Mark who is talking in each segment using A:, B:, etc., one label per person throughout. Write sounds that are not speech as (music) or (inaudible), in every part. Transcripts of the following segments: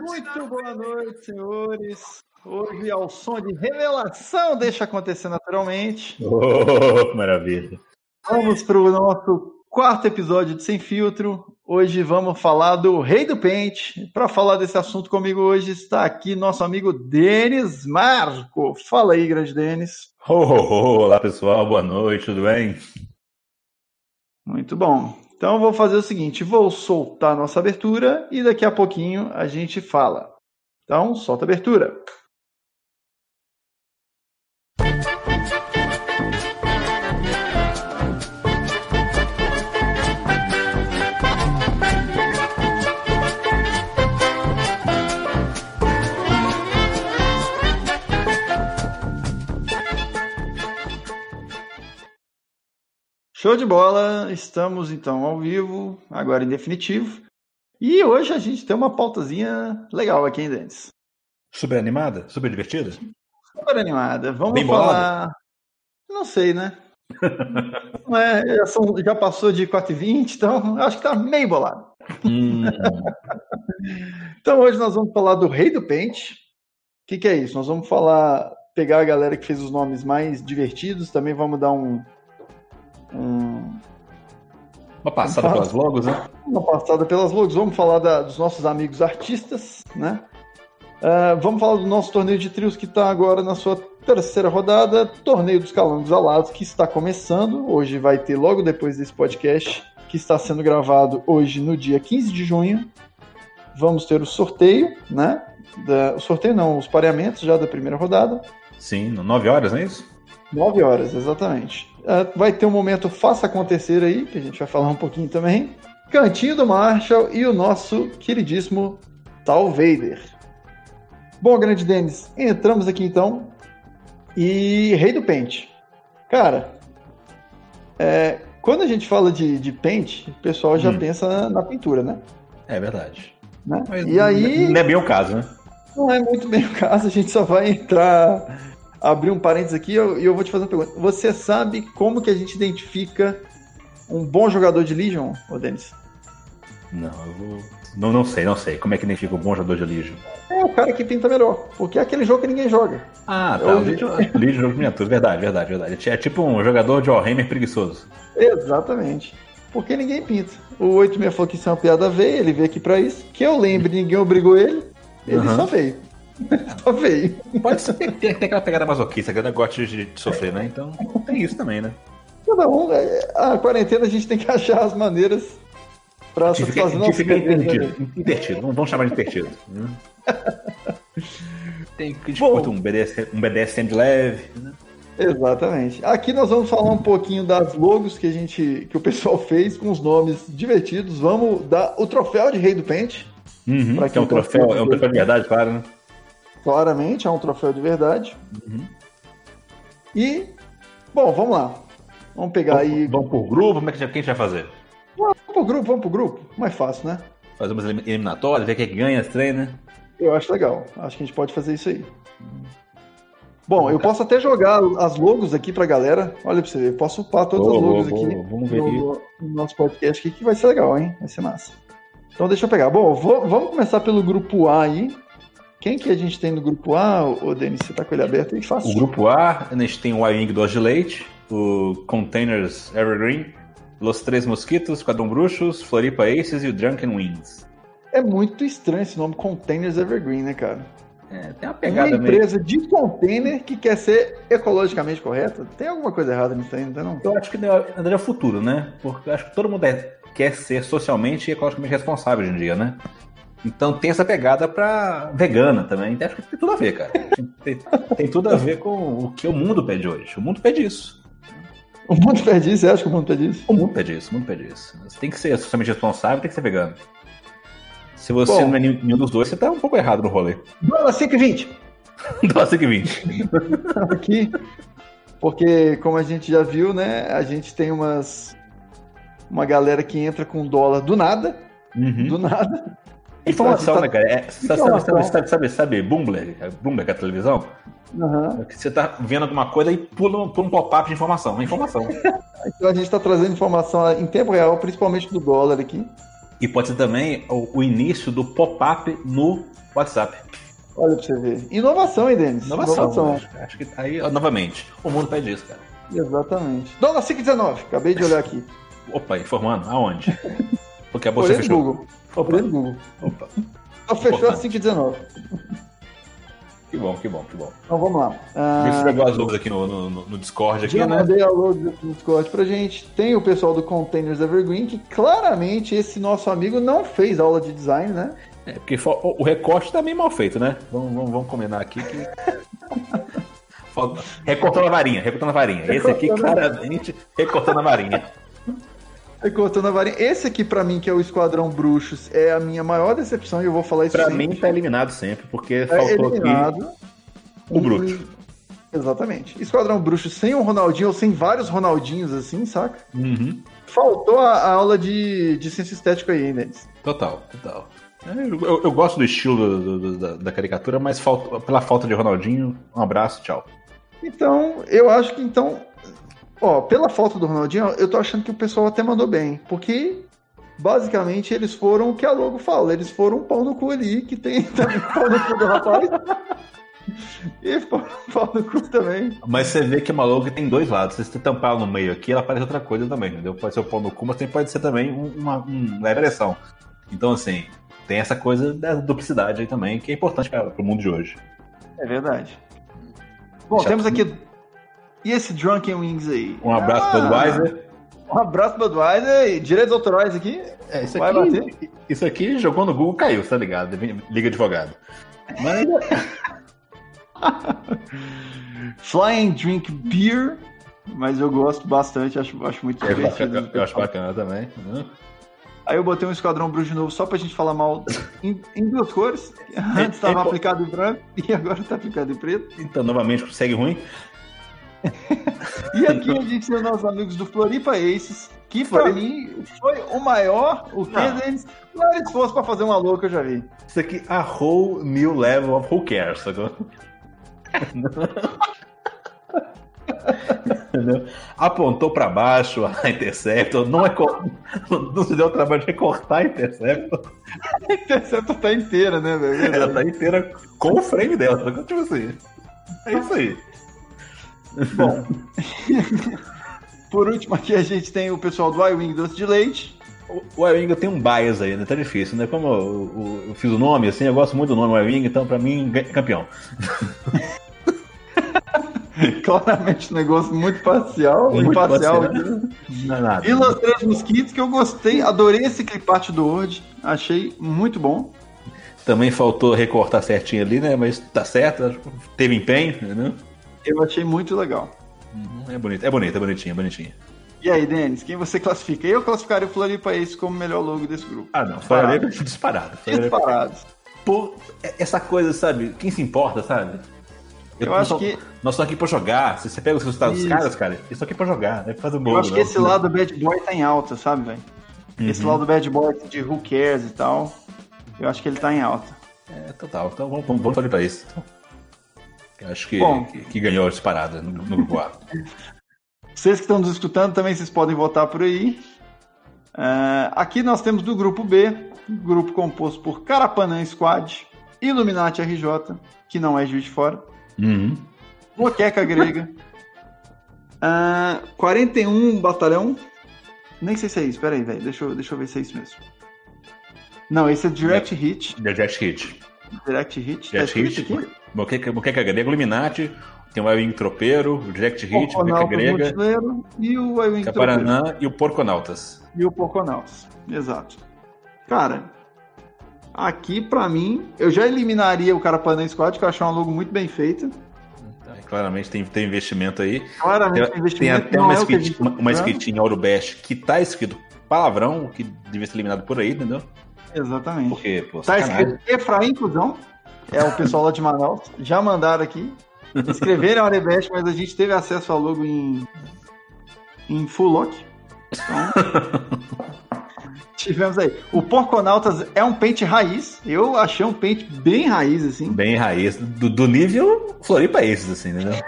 A: Muito boa noite, senhores. Hoje, ao som de revelação, deixa acontecer naturalmente. (laughs)
B: Oh, maravilha.
A: Vamos para o nosso quarto episódio de Sem Filtro. Hoje vamos falar do Rei do Pente. Para falar desse assunto comigo hoje está aqui nosso amigo Denis Marco. Fala aí, grande Denis.
B: Oh, oh, oh, olá, pessoal. Boa noite, tudo bem?
A: Muito bom. Então vou fazer o seguinte, vou soltar nossa abertura e daqui a pouquinho a gente fala. Então, solta a abertura. Show de bola, estamos então ao vivo, agora em definitivo. E hoje a gente tem uma pautazinha legal aqui, hein, Denis?
B: Super animada? Super divertida?
A: Super animada. Vamos
B: Bem
A: falar.
B: bolada?
A: Não sei, né? (laughs) Não é, já, são- já passou de 4h20, então acho que tá meio bolado.
B: Hum, (laughs)
A: Então hoje nós vamos falar do Rei do Pente. O que, que é isso? Nós vamos falar, pegar a galera que fez os nomes mais divertidos, também vamos dar um, um-
B: uma passada pelas logos, né?
A: uma passada pelas logos. Vamos falar da- dos nossos amigos artistas, né? Ah, vamos falar do nosso torneio de trios que está agora na sua terceira rodada, torneio dos calangos alados que está começando. Hoje vai ter logo depois desse podcast que está sendo gravado hoje no dia 15 de junho. Vamos ter o sorteio, né? Da- o sorteio não, os pareamentos já da primeira rodada.
B: Sim, nove horas, não é isso?
A: 9 horas, exatamente. Ah, vai ter um momento Faça Acontecer aí, que a gente vai falar um pouquinho também. Cantinho do Marshall e o nosso queridíssimo Tal Vader. Bom, grande Denis, entramos aqui então. E Rei do Pente. Cara, é, quando a gente fala de, de pente, o pessoal já
B: Hum.
A: pensa na, na pintura, né?
B: É verdade.
A: Né?
B: Mas
A: E aí,
B: Não é bem o caso, né?
A: não é muito bem o caso, a gente só vai entrar, abrir um parênteses aqui e eu, eu vou te fazer uma pergunta. Você sabe como que a gente identifica um bom jogador de Legion, ô Denis?
B: Não, eu vou. Não, não sei, não sei. Como é que identifica um bom jogador de Legion?
A: É o cara que pinta melhor, porque é aquele jogo que ninguém joga.
B: Ah, tá.
A: Eu-
B: O Legion, Legion (laughs) jogo de miniatura. Verdade, verdade, verdade. É tipo um jogador de Warhammer preguiçoso.
A: Exatamente. Porque ninguém pinta. O 86 falou que isso é uma piada veio, ele veio aqui pra isso. Que eu lembre, ninguém obrigou ele, ele
B: Uhum.
A: só veio. (laughs) só veio.
B: Pode ser tem aquela pegada masoquista, que ela gosta de, de sofrer, né? Então tem isso também, né?
A: Cada um, é, a quarentena a gente tem que (laughs) achar as maneiras pra
B: de
A: nossos
B: ficar
A: desejos, né?
B: intertido. Intertido. Vamos chamar de intertido. Hum. (laughs) Tem que curta um BDSM, um BDSM de leve. Né?
A: Exatamente. Aqui nós vamos falar um pouquinho das logos que a gente, que o pessoal fez com os nomes divertidos. Vamos dar o troféu de Rei do Pente.
B: Uhum, que é um troféu, é um troféu de verdade, claro, né?
A: Claramente é um troféu de verdade.
B: Uhum.
A: E bom, vamos lá. Vamos pegar aí.
B: Vamos por grupo, como é que a gente- vai fazer?
A: Vamos pro grupo, vamos pro grupo. Mais fácil, né?
B: Fazer umas elim- eliminatórias, ver quem é que ganha as trem, né?
A: Eu acho legal. Acho que a gente pode fazer isso aí. Bom, eu posso até jogar as logos aqui pra galera. Olha pra você ver. Posso upar todas
B: Boa,
A: as
B: boa,
A: logos
B: boa.
A: aqui.
B: Vamos ver aqui.
A: no, no nosso podcast aqui, que vai ser legal, hein? Vai ser massa. Então deixa eu pegar. Bom, vou- vamos começar pelo grupo A aí. Quem que a gente tem no grupo A, ô Denis? Você tá com ele aberto aí? Fácil.
B: O grupo A, a gente tem o Y-Wing de Leite, o Containers Evergreen, Los Três Mosquitos, Quadrão Bruxos, Floripa Aces e o Drunken Wings.
A: É muito estranho esse nome, Containers Evergreen, né, cara?
B: É, tem uma
A: Uma
B: pegada meio.
A: empresa de container que quer ser ecologicamente correta. Tem alguma coisa errada nisso aí, não?
B: Eu acho que é o futuro, né? Porque eu acho que todo mundo é- quer ser socialmente e ecologicamente responsável hoje em dia, né? Então tem essa pegada pra vegana também. Então, acho que tem tudo a ver, cara. Tem, tem tudo a ver com o que o mundo pede hoje. O mundo pede isso.
A: O mundo pede isso? Você acha que o mundo pede isso?
B: O mundo pede isso, o mundo pede isso. Você tem que ser socialmente responsável, tem que ser vegano. Se você
A: Bom.
B: não é nenhum dos dois, você tá um pouco errado no rolê.
A: Dólar 5,20
B: Nossa, que 20.
A: aqui. Porque, como a gente já viu, né? A gente tem umas. Uma galera que entra com dólar do nada.
B: Uhum.
A: Do nada.
B: Informação,
A: Tá-
B: né, cara? É, sabe,
A: Informação.
B: sabe, sabe, sabe, sabe, Bloomberg? Bloomberg, a televisão? Que Você tá vendo alguma coisa e pula, pula um pop-up de informação. É informação. (laughs)
A: Então a gente está trazendo informação em tempo real, principalmente do dólar aqui.
B: E pode ser também o, o início do pop-up no WhatsApp.
A: Olha pra você ver. Inovação, hein, Denis?
B: Inovação. Acho, acho, que aí, novamente, o mundo pede isso, cara.
A: Exatamente. Dólar 5,19. Acabei de olhar aqui.
B: Opa, informando. Aonde? (laughs) Porque a
A: bolsa
B: fechou.
A: Google. Opa. Google. Opa. Só fechou a 5,19.
B: Que bom, que bom, que bom.
A: Então vamos lá.
B: Uh... Deixa eu pegar as aqui no, no, no, Discord. Aqui,
A: Já
B: né?
A: mandei a no Discord pra gente. Tem o pessoal do Containers Evergreen, que claramente esse nosso amigo não fez aula de design, né?
B: É, porque o recorte tá meio mal feito, né? Vamos, vamos, vamos combinar aqui que. (laughs) recortando a varinha, recortando a varinha. Esse aqui, claramente, recortando a varinha.
A: Recortando a varinha. Esse aqui, pra mim, que é o Esquadrão Bruxos, é a minha maior decepção e eu vou falar isso
B: Pra
A: sempre.
B: mim, tá eliminado sempre, porque
A: é
B: faltou
A: eliminado.
B: aqui o Bruxo.
A: Exatamente. Esquadrão Bruxo sem um Ronaldinho ou sem vários Ronaldinhos assim, saca?
B: Uhum.
A: Faltou a, a, aula de, de ciência estética aí, né?
B: Total, total. Eu, eu, gosto do estilo do, do, da, da, caricatura, mas falta, pela falta de Ronaldinho, um abraço, tchau.
A: Então, eu acho que então. Ó, pela falta do Ronaldinho, eu tô achando que o pessoal até mandou bem. Porque basicamente eles foram o que a logo fala, eles foram um pau no cu ali, que tem (laughs) também pau no cu do rapaz. e pau no cu também.
B: Mas você vê que uma logo tem dois lados. Se você tampar ela no meio aqui, ela parece outra coisa também, entendeu? Pode ser o pau no cu, mas também pode ser também uma, uma leve ereção. Então, assim, tem essa coisa da duplicidade aí também, que é importante para o mundo de hoje.
A: É verdade. Bom, Já temos aqui. E esse Drunken Wings aí?
B: Um abraço ah, Budweiser.
A: Um abraço Budweiser. Direitos autorais aqui.
B: É, isso Vai aqui, bater. Isso aqui jogou no Google, caiu, tá ligado? Liga advogado. Mas. (laughs)
A: Flying Drink Beer. Mas eu gosto bastante, acho, acho muito
B: é, divertido. Eu acho bacana também. Né?
A: Aí eu botei um Esquadrão Bruxo novo só pra gente falar mal em, em duas cores. (laughs) Antes estava aplicado em branco e agora tá aplicado em preto.
B: Então, novamente, consegue ruim.
A: E aqui a gente tem os nossos amigos do Floripa Aces, que pra mim foi o maior, o que deles, maior esforço pra fazer uma louca eu já vi.
B: Isso aqui, a whole new level of who cares, agora. (laughs) Apontou para baixo a Interceptor, não, é não se deu o trabalho de recortar a Interceptor.
A: A Interceptor tá inteira, né, velho?
B: Ela tá inteira com o frame dela, tipo assim. É isso aí.
A: Bom. Por último, aqui a gente tem o pessoal do iWing Doce de Leite.
B: O iWing tem um bias aí, né? Tá difícil, né? Como eu, eu, eu fiz o nome, assim, eu gosto muito do nome iWing, então pra mim, campeão. (laughs)
A: Claramente um negócio muito parcial. Muito imparcial. Não é nada. E Los Três Mosquitos, que eu gostei, adorei esse parte do Word, achei muito bom.
B: Também faltou recortar certinho ali, né? Mas tá certo, teve empenho, né?
A: Eu achei muito legal.
B: Uhum, é bonito, é bonito, é bonitinho, é bonitinho.
A: E aí, Denis, quem você classifica? Eu classificaria o Floripa Ace como o melhor logo desse grupo.
B: Ah, não, Floripa disparado.
A: Disparado.
B: Pô, essa coisa, sabe? Quem se importa, sabe?
A: Eu, eu acho só, que.
B: Nós estamos aqui pra jogar. Se você pega os resultados dos caras, cara, eles estão aqui pra jogar, né? Fazer
A: bolo, eu acho que esse lado bad boy tá em alta, sabe, velho? Uhum. Esse lado bad boy de who cares e tal. Eu acho que ele tá em alta.
B: É, total. Então vamos, vamos, vamos pra isso. Eu acho que, Bom, que, que, ganhou a disparada no, no grupo A. (laughs)
A: Vocês que estão nos escutando também, vocês podem votar por aí. Uh, aqui nós temos do grupo B, grupo composto por Carapanã Squad, Illuminati RJ, que não é Juiz de Fora,
B: Uhum.
A: Moqueca grega. Uh, (laughs) ah, 41 batalhão. Nem sei se é isso, peraí, velho. Deixa eu, deixa eu ver se é isso mesmo. Não, esse é Direct é, Hit.
B: Direct Hit.
A: Direct Hit.
B: Direct tá Hit. Aqui? Moqueca, Moqueca grega, Illuminati. Tem o Ewing Tropeiro, o Direct Hit, Moqueca grega.
A: E o Ewing
B: Caparanã e o Porconautas.
A: E o Porconautas, exato. Cara, Aqui, para mim, eu já eliminaria o Carapanã Squad, que eu acho uma logo muito bem feita.
B: Claramente tem, tem investimento aí.
A: Claramente tem, investimento.
B: Tem até uma, é escritinha, uma, uma escritinha Aurobest que tá escrito palavrão, que devia ser eliminado por aí, entendeu?
A: Exatamente.
B: Porque, pô,
A: tá escrito Efraim Cusão, é o pessoal lá de Manaus, já mandaram aqui. Escreveram Aurobest, mas a gente teve acesso ao logo em, em full lock. Então, Tivemos aí. O Porconautas é um pente raiz. Eu achei um pente bem raiz, assim.
B: Bem raiz. Do, do nível Floripa Aces, assim, entendeu? (laughs)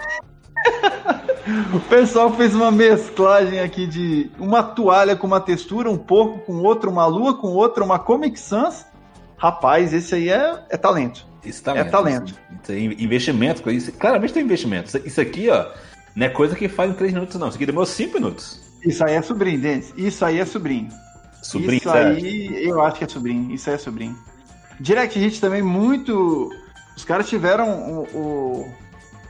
A: O pessoal fez uma mesclagem aqui de uma toalha com uma textura, um porco com outra, uma lua com outra, uma Comic Sans. Rapaz, esse aí é, é talento.
B: Isso talento.
A: É talento.
B: Isso aí, investimento, isso, claramente tem investimento. Isso- aqui, ó, não é coisa que faz em 3 minutos, não. Isso aqui demorou 5 minutos.
A: Isso aí é sobrinho, Denis. Isso aí é sobrinho.
B: Sobrinho,
A: Isso
B: sabe?
A: aí, eu acho que é sobrinho. Isso aí é sobrinho. Direct Hit também, muito. Os caras tiveram o, o,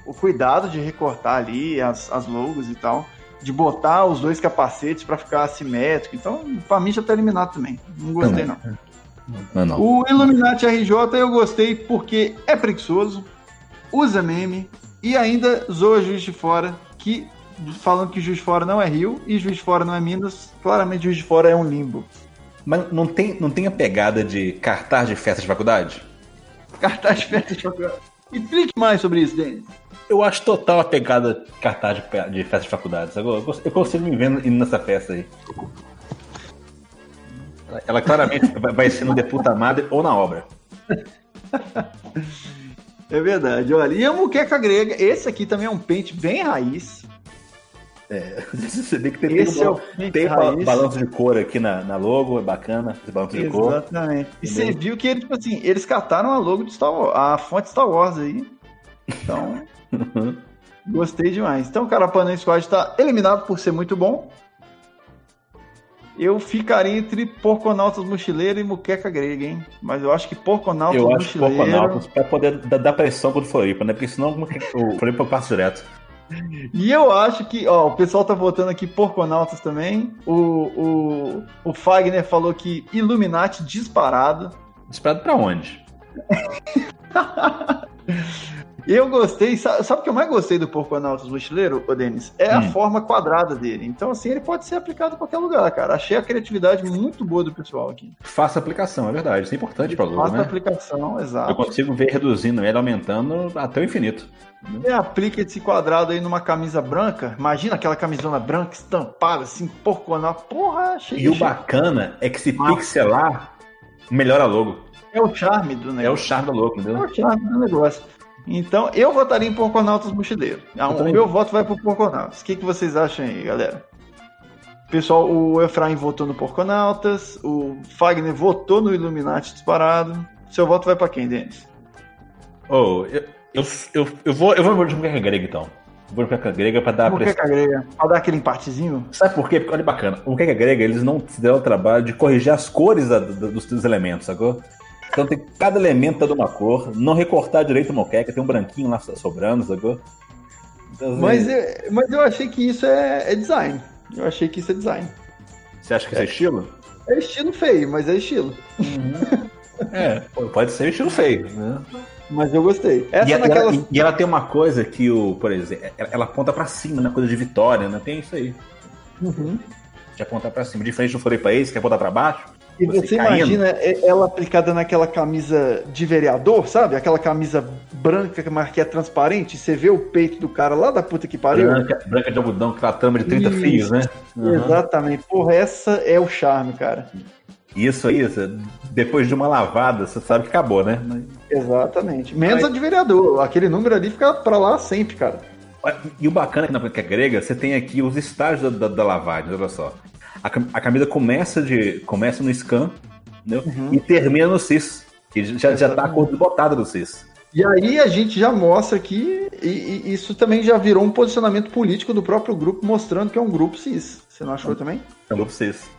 A: o cuidado de recortar ali as, as logos e tal. De botar os dois capacetes pra ficar assimétrico. Então, pra mim já tá eliminado também. Não gostei, não.
B: Não, não.
A: O Illuminati RJ eu gostei porque é preguiçoso, usa meme e ainda zoa Juiz de Fora, que falando que Juiz de Fora não é Rio e Juiz de Fora não é Minas, claramente Juiz de Fora é um limbo.
B: Mas não tem, não tem a pegada de cartaz de festa de faculdade?
A: Cartaz de festa de faculdade. Explique mais sobre isso, Denis.
B: Eu acho total a pegada de cartaz de, festa de faculdade. sabe? Eu, cons- eu consigo me ver indo nessa festa aí. Ela, claramente vai- ser no Deputa Madre ou na obra. (laughs)
A: É verdade, olha. E a muqueca grega, esse aqui também é um pente bem raiz. (laughs)
B: Você vê que tem,
A: Esse é
B: um
A: o
B: tem
A: raiz.
B: balanço de cor aqui na, na logo, é bacana. Esse balanço de cor.
A: Exatamente. E você viu que eles, tipo assim, eles cataram a logo de Star Wars, a fonte Star Wars aí. Então, (laughs) gostei demais. Então, o Carapanã Squad está eliminado por ser muito bom. Eu ficaria entre Porconautas Mochileiro e Muqueca Grega, hein? Mas eu acho que Porconautas
B: Eu acho que
A: Mochileiro...
B: Porconautas pra poder dar, pressão contra o Floripa, né? Porque senão o Floripa passa direto.
A: E eu acho que, ó, o pessoal tá votando aqui Porconautas também. O, o, o Fagner falou que Illuminati disparado.
B: Disparado pra onde? (laughs)
A: Eu gostei, sabe, sabe o que eu mais gostei do Porconautas Mochileiro, ô Denis? É a
B: Hum.
A: forma quadrada dele. Então, assim, ele pode ser aplicado em qualquer lugar, cara. Achei a criatividade muito boa do pessoal aqui.
B: Faça aplicação, é verdade. Isso é importante pra logo,
A: Faça
B: né?
A: aplicação,
B: Eu
A: exato.
B: consigo ver reduzindo ele, aumentando até o infinito.
A: E aplica esse quadrado aí numa camisa branca. Imagina aquela camisona branca estampada, assim, Porconautas. Porra, achei.
B: E o
A: achei-
B: bacana é que se
A: Ah.
B: pixelar, melhora logo.
A: É o charme do negócio.
B: É o charme da logo,
A: É
B: entendeu?
A: o charme do negócio. Então, eu votaria em Porconautas Mochileiro. Ah, O meu voto vai pro Porconautas. O que, que vocês acham aí, galera? Pessoal, o Efraim votou no Porconautas, o Fagner votou no Illuminati disparado. Seu voto vai pra quem, Denis?
B: Oh, eu, eu, eu, eu vou, eu vou de muqueca grega, então. Vou de muqueca grega pra dar.
A: Muqueca grega. Pra dar aquele empatezinho?
B: Sabe por quê? Porque olha bacana. O muqueca grega, eles não se deram o trabalho de corrigir as cores da- da- dos, dos elementos, sacou? Então tem cada elemento tá de uma cor, não recortar direito a moqueca, tem um branquinho lá sobrando, sacou? Então, assim,
A: Mas eu, mas eu achei que isso é, é design. Eu achei que isso é design.
B: Você acha que isso é estilo?
A: É estilo feio, mas é estilo.
B: É, pô, pode ser estilo feio, né?
A: Mas eu gostei. Essa
B: E ela,
A: naquelas.
B: e- e ela tem uma coisa que o, por exemplo, ela, ela aponta pra cima, né? Coisa de vitória, né? Tem isso aí.
A: Uhum.
B: De apontar pra cima. Diferente do Floripa Ace, que aponta pra baixo.
A: E
B: Você
A: imagina é- ela aplicada naquela camisa de vereador, sabe? Aquela camisa branca mas que é transparente, você vê o peito do cara lá da puta que pariu.
B: Branca, branca de algodão, com aquela trama de 30
A: Isso.
B: fios, né? Uhum.
A: Exatamente. Porra, essa é o charme, cara.
B: Isso aí, depois de uma lavada, você sabe que acabou, né?
A: Exatamente. Menos
B: Aí-
A: a de vereador. Aquele número ali fica pra lá sempre, cara.
B: E o bacana é que na banca grega, você tem aqui os estágios da, da, da lavagem, olha só. A, a camisa começa, de, começa no scan?
A: Uhum.
B: e termina no cis. Que já, já tá a cor desbotada do cis.
A: E aí a gente já mostra que e, e isso também já virou um posicionamento político do próprio grupo, mostrando que é um grupo cis. Você não achou também?
B: É um grupo cis.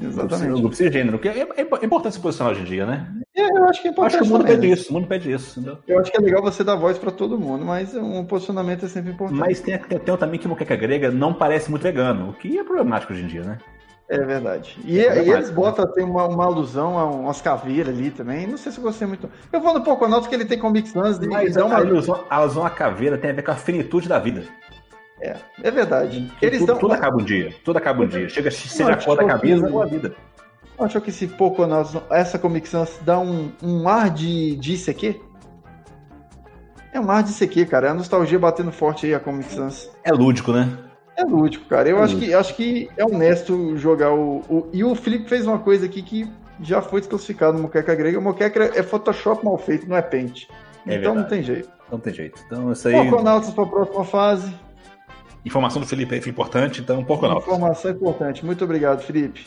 A: Exatamente.
B: grupo cisgênero, que é, é importante se posicionar hoje em dia, né?
A: É, eu acho que é
B: Acho
A: importante.
B: que o mundo
A: também.
B: pede isso, o mundo pede isso, entendeu?
A: Eu acho que é legal você dar voz pra todo mundo, mas um posicionamento é sempre importante.
B: Mas tem, tem, tem também que moqueca grega não parece muito vegano, o que é problemático hoje em dia, né?
A: É verdade. E,
B: É
A: e eles botam tem uma, uma alusão a umas caveiras ali também. Não sei se eu gostei muito. Eu vou no Poconauts que ele tem Comic Sans
B: Mas
A: dá
B: a,
A: uma.
B: a alusão à caveira tem a ver com a finitude da vida.
A: É, é verdade. Eles
B: tudo,
A: dão.
B: tudo acaba um dia. Tudo acaba um dia. Chega, seja a
A: Não,
B: cor da
A: que-
B: ou a vida.
A: Achou que esse Poconauts, essa Comic Sans dá um, um ar de, de ICQ? É um ar de ICQ, cara. É a nostalgia batendo forte aí a Comic Sans.
B: É lúdico, né?
A: É lúdico, cara. Eu
B: É
A: acho que, acho que é honesto jogar o, o- E o Felipe fez uma coisa aqui que já foi desclassificado no Moqueca Grega. O Moqueca é Photoshop mal feito, não é Paint.
B: É
A: então não
B: verdade.
A: tem jeito.
B: Não tem jeito. Então isso aí.
A: Poconautas pra próxima fase.
B: Informação do Felipe foi importante, então um pouco não.
A: Informação importante. Muito obrigado, Felipe.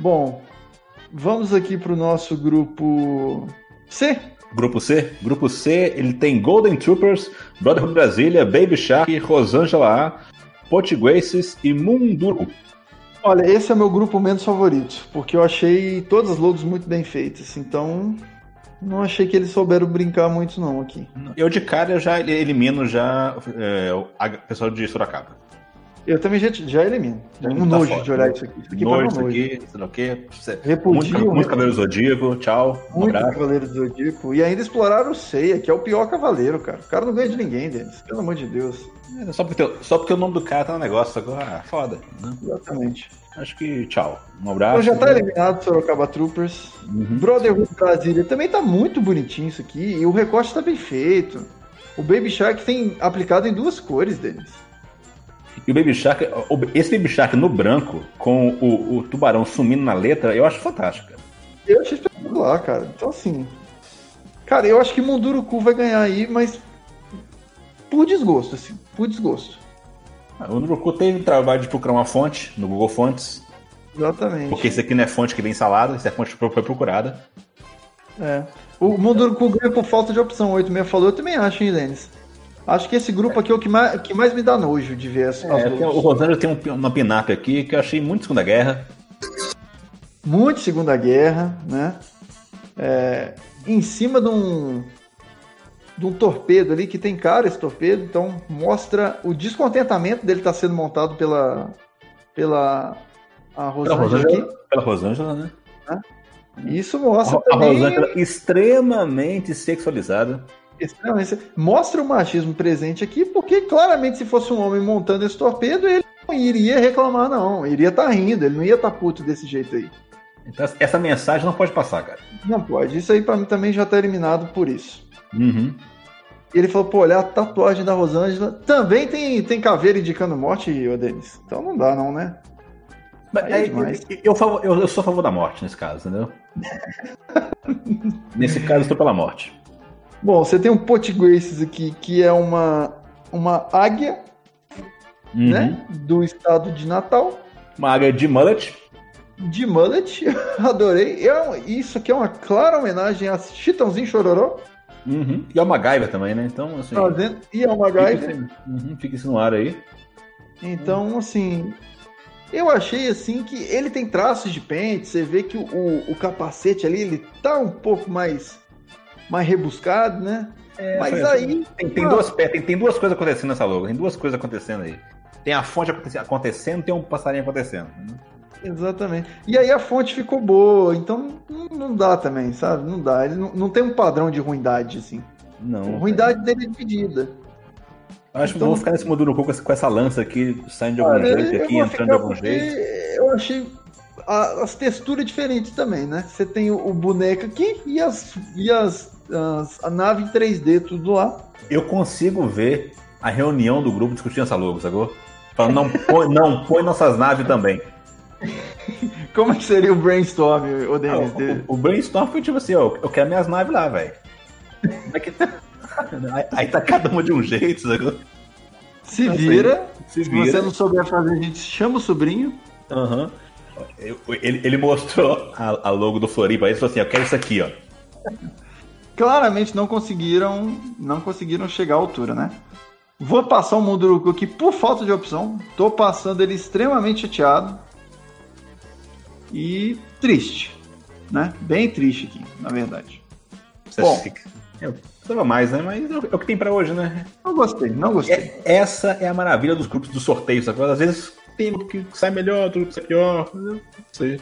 A: Bom, vamos aqui para o nosso grupo C.
B: Grupo C? Grupo C, ele tem Golden Troopers, Brotherhood Brasília, Baby Shark, Rosângela A, Potigueses e Munduru.
A: Olha, esse é meu grupo menos favorito, porque eu achei todas as logos muito bem feitas, então não achei que eles souberam brincar muito não aqui.
B: Eu de cara eu já elimino já é, a pessoal de Sorocaba.
A: Eu também já, já elimino. Já um tá nojo foda. de olhar isso aqui. Isso aqui
B: nojo, isso aqui, sei lá o quê. Repudio. Muito, muito Cavaleiro Zodíaco, tchau.
A: Um muito Cavaleiro Zodíaco. E ainda exploraram o Seiya, que é o pior cavaleiro, cara. O cara não ganha de ninguém, Denis. Pelo amor de Deus.
B: É, só, porque, só porque o nome do cara tá no negócio agora. Foda.
A: Né? Exatamente.
B: Acho que tchau. Um abraço.
A: Então já tá eliminado Sorocaba Troopers. Uhum. Brotherhood Brasília também tá muito bonitinho isso aqui. E o recorte tá bem feito. O Baby Shark tem aplicado em duas cores deles.
B: E o Baby Shark, esse Baby Shark no branco, com o, o tubarão sumindo na letra, eu acho fantástico.
A: Eu achei espetacular, cara. Então, assim. Cara, eu acho que Munduruku vai ganhar aí, mas. Por desgosto, assim. Por desgosto.
B: O Munduruku teve trabalho de procurar uma fonte no Google Fontes.
A: Exatamente.
B: Porque esse aqui não é fonte que vem instalada, essa é fonte que foi procurada.
A: É. O Munduruku ganha por falta de opção. 86 falou, eu também acho, hein, Denis? Acho que esse grupo aqui é o que mais, que mais me dá nojo de ver as,
B: é, as O Rosângela tem um, uma pinap aqui que eu achei muito Segunda Guerra.
A: Muito Segunda Guerra, né? É, em cima de um, de um torpedo ali, que tem cara esse torpedo, então mostra o descontentamento dele estar tá sendo montado pela, pela a Rosângela, pela Rosângela aqui.
B: Pela Rosângela, né?
A: Isso mostra
B: a, também... A Rosângela extremamente sexualizada
A: extremamente. Mostra o machismo presente aqui, porque claramente se fosse um homem montando esse torpedo, ele não iria reclamar, não. Iria estar tá rindo, ele não ia estar tá puto desse jeito aí.
B: Então essa mensagem não pode passar, cara.
A: Não pode. Isso aí para mim também já tá eliminado por isso.
B: Uhum.
A: E ele falou, pô, olha a tatuagem da Rosângela. Também tem, tem caveira indicando morte, ô Denis. Então não dá, não, né?
B: É, é eu, eu, eu, sou a favor da morte nesse caso, entendeu? (laughs) nesse caso, eu estou pela morte.
A: Bom, você tem um Potigueses aqui, que é uma, uma águia, uhum. né? Do estado de Natal.
B: Uma águia de mullet.
A: De mullet, (laughs) adorei. É, isso aqui é uma clara homenagem a Chitãozinho Chororó.
B: Uhum. E é uma gaiva também, né? Então, assim.
A: Fazendo... E é uma gaiva.
B: Fica, uhum, fica isso no ar aí.
A: Então, assim. Eu achei assim que ele tem traços de pente, você vê que o, o, o capacete ali ele tá um pouco mais mais rebuscado, né? É, Mas aí.
B: Tem, tem duas, tem, tem duas coisas acontecendo nessa logo, tem duas coisas acontecendo aí. Tem a fonte acontecendo, tem um passarinho acontecendo.
A: Exatamente. E aí a fonte ficou boa, então não dá também, sabe? Não dá. Ele não, não tem um padrão de ruindade, assim.
B: Não.
A: A ruindade dele é dividida.
B: Acho então, que vou ficar nesse modelo com, com essa lança aqui, saindo de algum jeito aqui, entrando de algum jeito.
A: Eu achei a, as texturas diferentes também, né? Você tem o, o boneco aqui e as, e as, as, a nave em 3D, tudo lá.
B: Eu consigo ver a reunião do grupo discutindo essa logo, sacou? Falando, não põe, não põe nossas naves também.
A: Como que seria o brainstorm, o Denis?
B: Ah, o, o, brainstorm foi tipo assim, ó, eu quero minhas naves lá, velho. aí, aí tá cada uma de um jeito, sacou?
A: Se vira. Se, se você não souber fazer, a gente chama o sobrinho.
B: Aham. Uhum. Ele, ele mostrou a, a logo do Floripa e falou assim: Eu quero isso aqui, ó.
A: Claramente não conseguiram, não conseguiram chegar à altura, né? Vou passar o Munduruku aqui por falta de opção. Tô passando ele extremamente chateado. E triste, né? Bem triste aqui, na verdade.
B: Você Bom, eu precisava mais, né? Mas é o que tem para hoje, né?
A: Não gostei, não gostei.
B: É, essa é a maravilha dos grupos do sorteio, sabe? Às vezes tem que sai melhor, outro que sai pior. Não sei.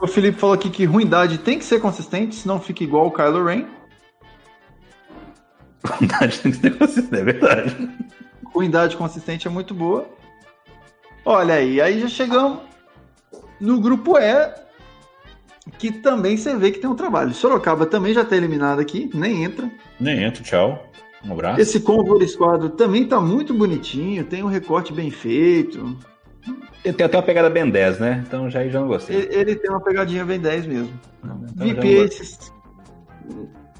A: O Felipe falou aqui que ruindade tem que ser consistente, senão fica igual o Kylo Ren. (laughs)
B: Ruindade tem que ser consistente, é verdade.
A: Ruindade consistente é muito boa. Olha aí, aí já chegamos no grupo E, que também você vê que tem um trabalho. Sorocaba também já está eliminado aqui, nem entra.
B: Nem entra, tchau. Um abraço.
A: Esse Convoy Esquadro também tá muito bonitinho, tem um recorte bem feito.
B: Ele tem até uma pegada Ben 10, né? Então já, já não gostei.
A: Ele, ele tem uma pegadinha Ben 10 mesmo. Então, VIP esses.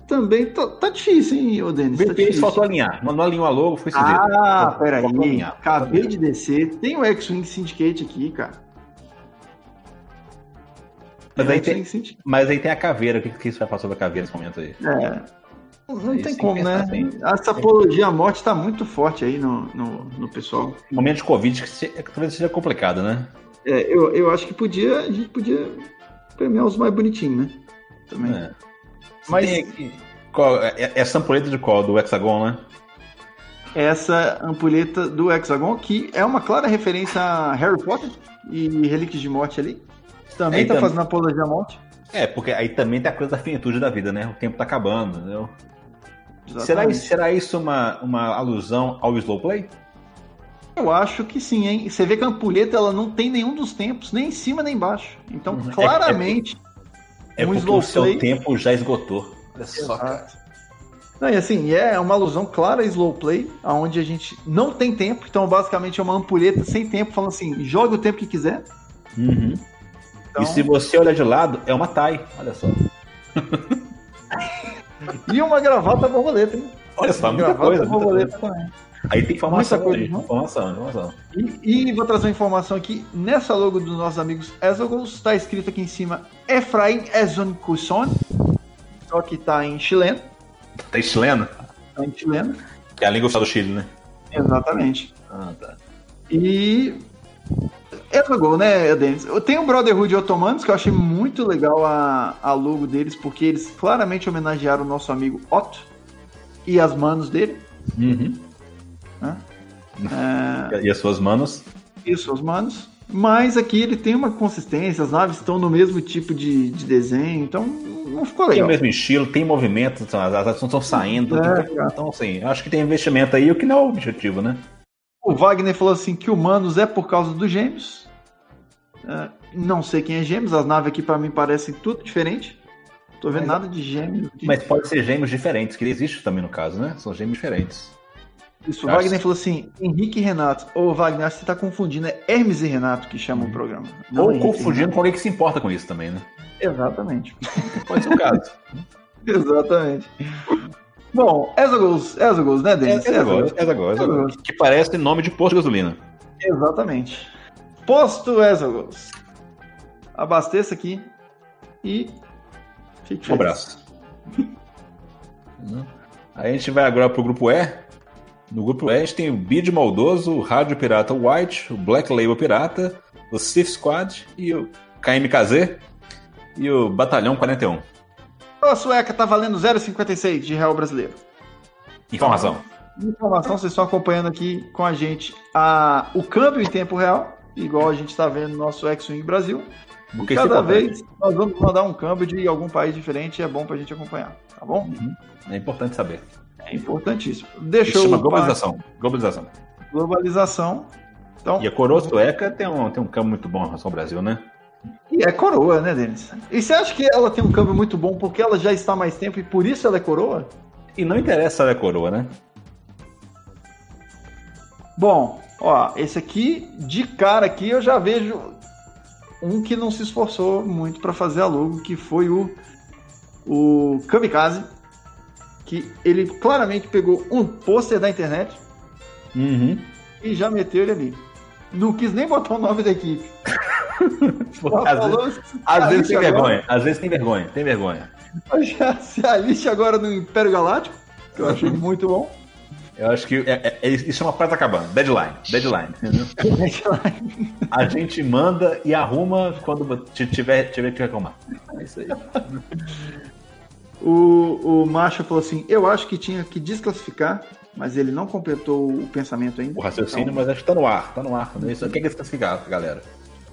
A: também tá, tá difícil, hein, ô Denis? Tá
B: VPS
A: difícil.
B: faltou alinhar. Não, não alinhou a logo, foi.
A: Ah, peraí.
B: alinhar.
A: Acabei de descer. Tem o X-Wing Syndicate aqui, cara.
B: Mas aí tem-. Mas aí tem a caveira. O que, que você vai falar sobre a caveira nesse momento aí?
A: É. Não
B: Aí
A: tem como, né?
B: assim.
A: Essa apologia à morte tá muito forte aí no, no, no pessoal.
B: Momento de Covid que se- que talvez seja complicado, né?
A: É, eu, eu acho que podia, a gente podia premiar os mais bonitinhos, né? Também.
B: É.
A: Mas-
B: aqui- qual- é, é essa ampulheta de qual? Do Hexagon, né?
A: Essa ampulheta do Hexagon, que é uma clara referência a Harry Potter e Relíquias de Morte ali. Também
B: Aí
A: tá
B: tam-
A: fazendo apologia à morte.
B: É, porque aí também tem a coisa da finitude da vida, né? O tempo tá acabando, entendeu? Será isso, será isso uma, uma alusão ao slow play?
A: Eu acho que sim, hein? Você vê que a ampulheta ela não tem nenhum dos tempos, nem em cima nem embaixo. Então,
B: Uhum.
A: claramente,
B: É
A: Um
B: porque
A: slow
B: o seu
A: play.
B: tempo já esgotou. Olha só, cara.
A: Não, e assim, é uma alusão clara a slow play, onde a gente não tem tempo, então basicamente é uma ampulheta sem tempo, falando assim, joga o tempo que quiser.
B: Uhum.
A: Então,
B: E se você olhar de lado, é uma TAI. Olha só. (laughs)
A: E uma gravata borboleta, hein?
B: Olha só, muita
A: gravata
B: coisa. Muita coisa.
A: borboleta também.
B: Aí tem informação.
A: Muita coisa,
B: aí.
A: não?
B: Informação, informação.
A: E, e vou trazer uma informação aqui, nessa logo dos nossos amigos Exogos, está escrito aqui em cima Efraim Ezon Cusson, só que tá em chileno,
B: Tá em chileno?
A: tá em chileno,
B: Que é a língua oficial do Chile, né?
A: exatamente.
B: Ah, tá.
A: E Exogol, né, Denis? Tenho o Brotherhood Otomanos, que eu achei muito legal a, a logo deles, porque eles claramente homenagearam o nosso amigo Otto e as manos dele,
B: Uhum.
A: né? É,
B: E as suas manos?
A: Isso, os manos. Mas aqui ele tem uma consistência, as naves estão no mesmo tipo de, de desenho, então não ficou
B: Tem
A: legal.
B: o mesmo estilo, tem movimento, as ações estão saindo.
A: É,
B: então, assim, acho que tem investimento aí, o que não é o objetivo, né?
A: O Wagner falou assim que humanos é por causa dos gêmeos. É, não sei quem é gêmeos, as naves aqui pra mim parecem tudo diferente. Tô vendo
B: Mas-
A: nada de gêmeos. aqui.
B: Mas pode ser gêmeos diferentes, que existe também no caso, né? São gêmeos diferentes.
A: Isso, o
B: acho-
A: Wagner falou assim: Henrique e Renato. Ô, Wagner, acho que você tá confundindo. É Hermes e Renato que chamam o programa. não
B: Ou confundindo com alguém que se importa com isso também, né?
A: Exatamente.
B: Pode ser o caso. (laughs)
A: Exatamente. Bom, Exogos, Exogos, né, Denis?
B: Essa agora, essa agora, essa agora. Que parece nome de posto de gasolina.
A: Exatamente. Posto Exogos. Abasteça aqui e fique
B: Um abraço. Aí a gente vai agora pro grupo E. No grupo E a gente tem o Bid Maldoso, o Rádio Pirata White, o Black Label Pirata, o Sith Squad e o KMKZ e o Batalhão 41.
A: A sueca tá valendo 0,56 de real brasileiro.
B: Informação.
A: Informação, vocês estão acompanhando aqui com a gente a, o câmbio em tempo real, igual a gente está vendo no nosso X-Wing Brasil.
B: Porque
A: Cada
B: isso importante.
A: vez nós vamos mandar um câmbio de algum país diferente, é bom pra gente acompanhar, tá bom?
B: Uhum. É importante saber.
A: É importantíssimo.
B: Isso
A: Deixa
B: chama
A: eu
B: globalização. Globalização.
A: globalização. Então,
B: E a coroa sueca tem um, tem um campo muito bom em relação ao Brasil, né?
A: E é coroa, né, Denis? E você acha que ela tem um câmbio muito bom porque ela já está há mais tempo e por isso ela é coroa?
B: E não interessa se ela é coroa, né?
A: Bom, ó, esse aqui, de cara aqui, eu já vejo um que não se esforçou muito para fazer a logo, que foi o, o Kamikaze, que ele claramente pegou um pôster da internet
B: Uhum.
A: e já meteu ele ali. Não quis nem botar o nome da equipe. (laughs) (laughs)
B: Às vezes,
A: "Se
B: às vezes
A: aliste
B: tem
A: agora-
B: vergonha. Às vezes tem vergonha. Tem vergonha.
A: Já se aliste agora no Império Galáctico, que eu achei muito bom.
B: Eu acho que é, é- isso é uma praça acabando. Deadline. Deadline. A gente manda e arruma quando tiver, tiver que reclamar. É isso aí.
A: O, o Macho falou assim: Eu acho que tinha que desclassificar, mas ele não completou o pensamento ainda.
B: O raciocínio,
A: Então,
B: mas acho que tá no ar. Tá no ar. Isso aqui é desclassificado, galera.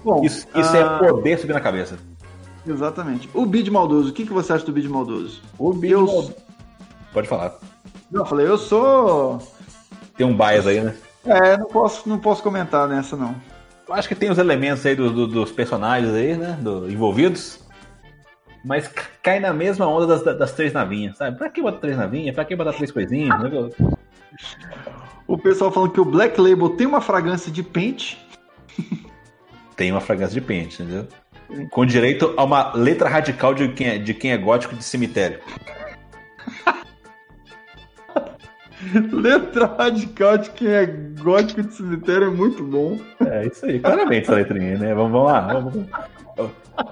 A: Bom,
B: Isso, isso
A: ah,
B: é poder subir na cabeça.
A: Exatamente. O Bid Maldoso, o que, que você acha do Bid Maldoso?
B: O
A: Eu-
B: Bill. Pode falar.
A: Não, eu falei, eu sou.
B: Tem um bias aí, né?
A: É, não posso, não posso comentar nessa, não.
B: Eu acho que tem os elementos aí do- do- dos personagens aí, né? do- envolvidos. Mas ca- cai na mesma onda das, das três navinhas, sabe? Pra que botar três navinhas? Pra que botar três coisinhas? Né?
A: O pessoal falando que o Black Label tem uma fragrância de pente. (laughs)
B: Tem uma fragrância de pente, entendeu? Com direito a uma letra radical de quem é, de quem é gótico de cemitério. (laughs)
A: Letra radical de quem é gótico de cemitério é muito bom.
B: É isso aí, claramente essa letrinha, né? Vamos, vamos lá. Vamos...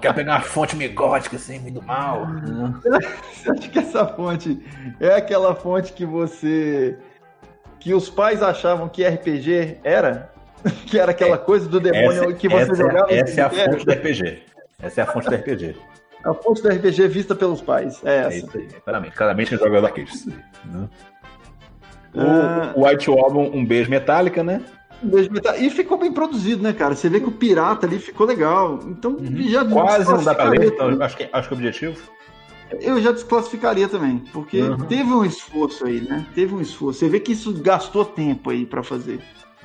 B: Quer pegar uma fonte meio gótica, assim, meio do mal.
A: Você acha que essa fonte é aquela fonte que você. que os pais achavam que RPG era? (laughs) Que era aquela coisa do demônio
B: essa,
A: que você
B: essa,
A: jogava?
B: Essa é a fonte do RPG. Essa é a fonte do RPG.
A: A fonte do RPG vista pelos pais. É essa.
B: É isso aí, claramente. Claramente joga da Cage. Né?
A: Ah.
B: O, White Album, um beijo metálica, né?
A: Um. E ficou bem produzido, né, cara? Você vê que o pirata ali ficou legal. Então já
B: Uhum. Quase não dá pra ler, então acho que, acho que é o objetivo.
A: Eu já desclassificaria também, porque
B: Uhum.
A: teve um esforço aí, né? Teve um esforço. Você vê que isso gastou tempo aí pra fazer.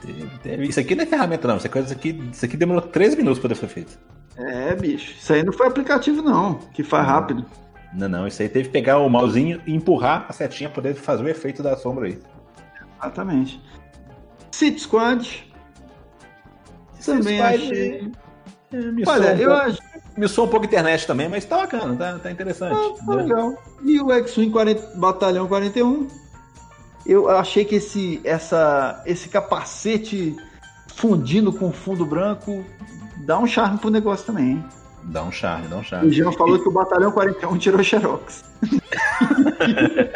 B: Teve, teve. Isso aqui não é ferramenta, não. Isso aqui, isso aqui, isso aqui demorou 13 minutos pra ser feito.
A: É, bicho. Isso aí não foi aplicativo, não, que faz rápido.
B: Não, não. Isso aí teve que pegar o mausinho e empurrar a setinha pra poder fazer o efeito da sombra aí.
A: Exatamente. City Squad. Também
B: Squad,
A: achei.
B: É, me,
A: Olha,
B: um
A: eu
B: pouco,
A: acho
B: me soa um pouco internet também, mas tá bacana, tá, tá interessante.
A: Ah, tá legal. E o X-Wing 40 Batalhão 41. Eu achei que esse, essa, esse capacete fundindo com fundo branco dá um charme pro negócio também, hein?
B: Dá um charme, dá um
A: O
B: charme.
A: Jean falou que o Batalhão 41 tirou Xerox. (laughs)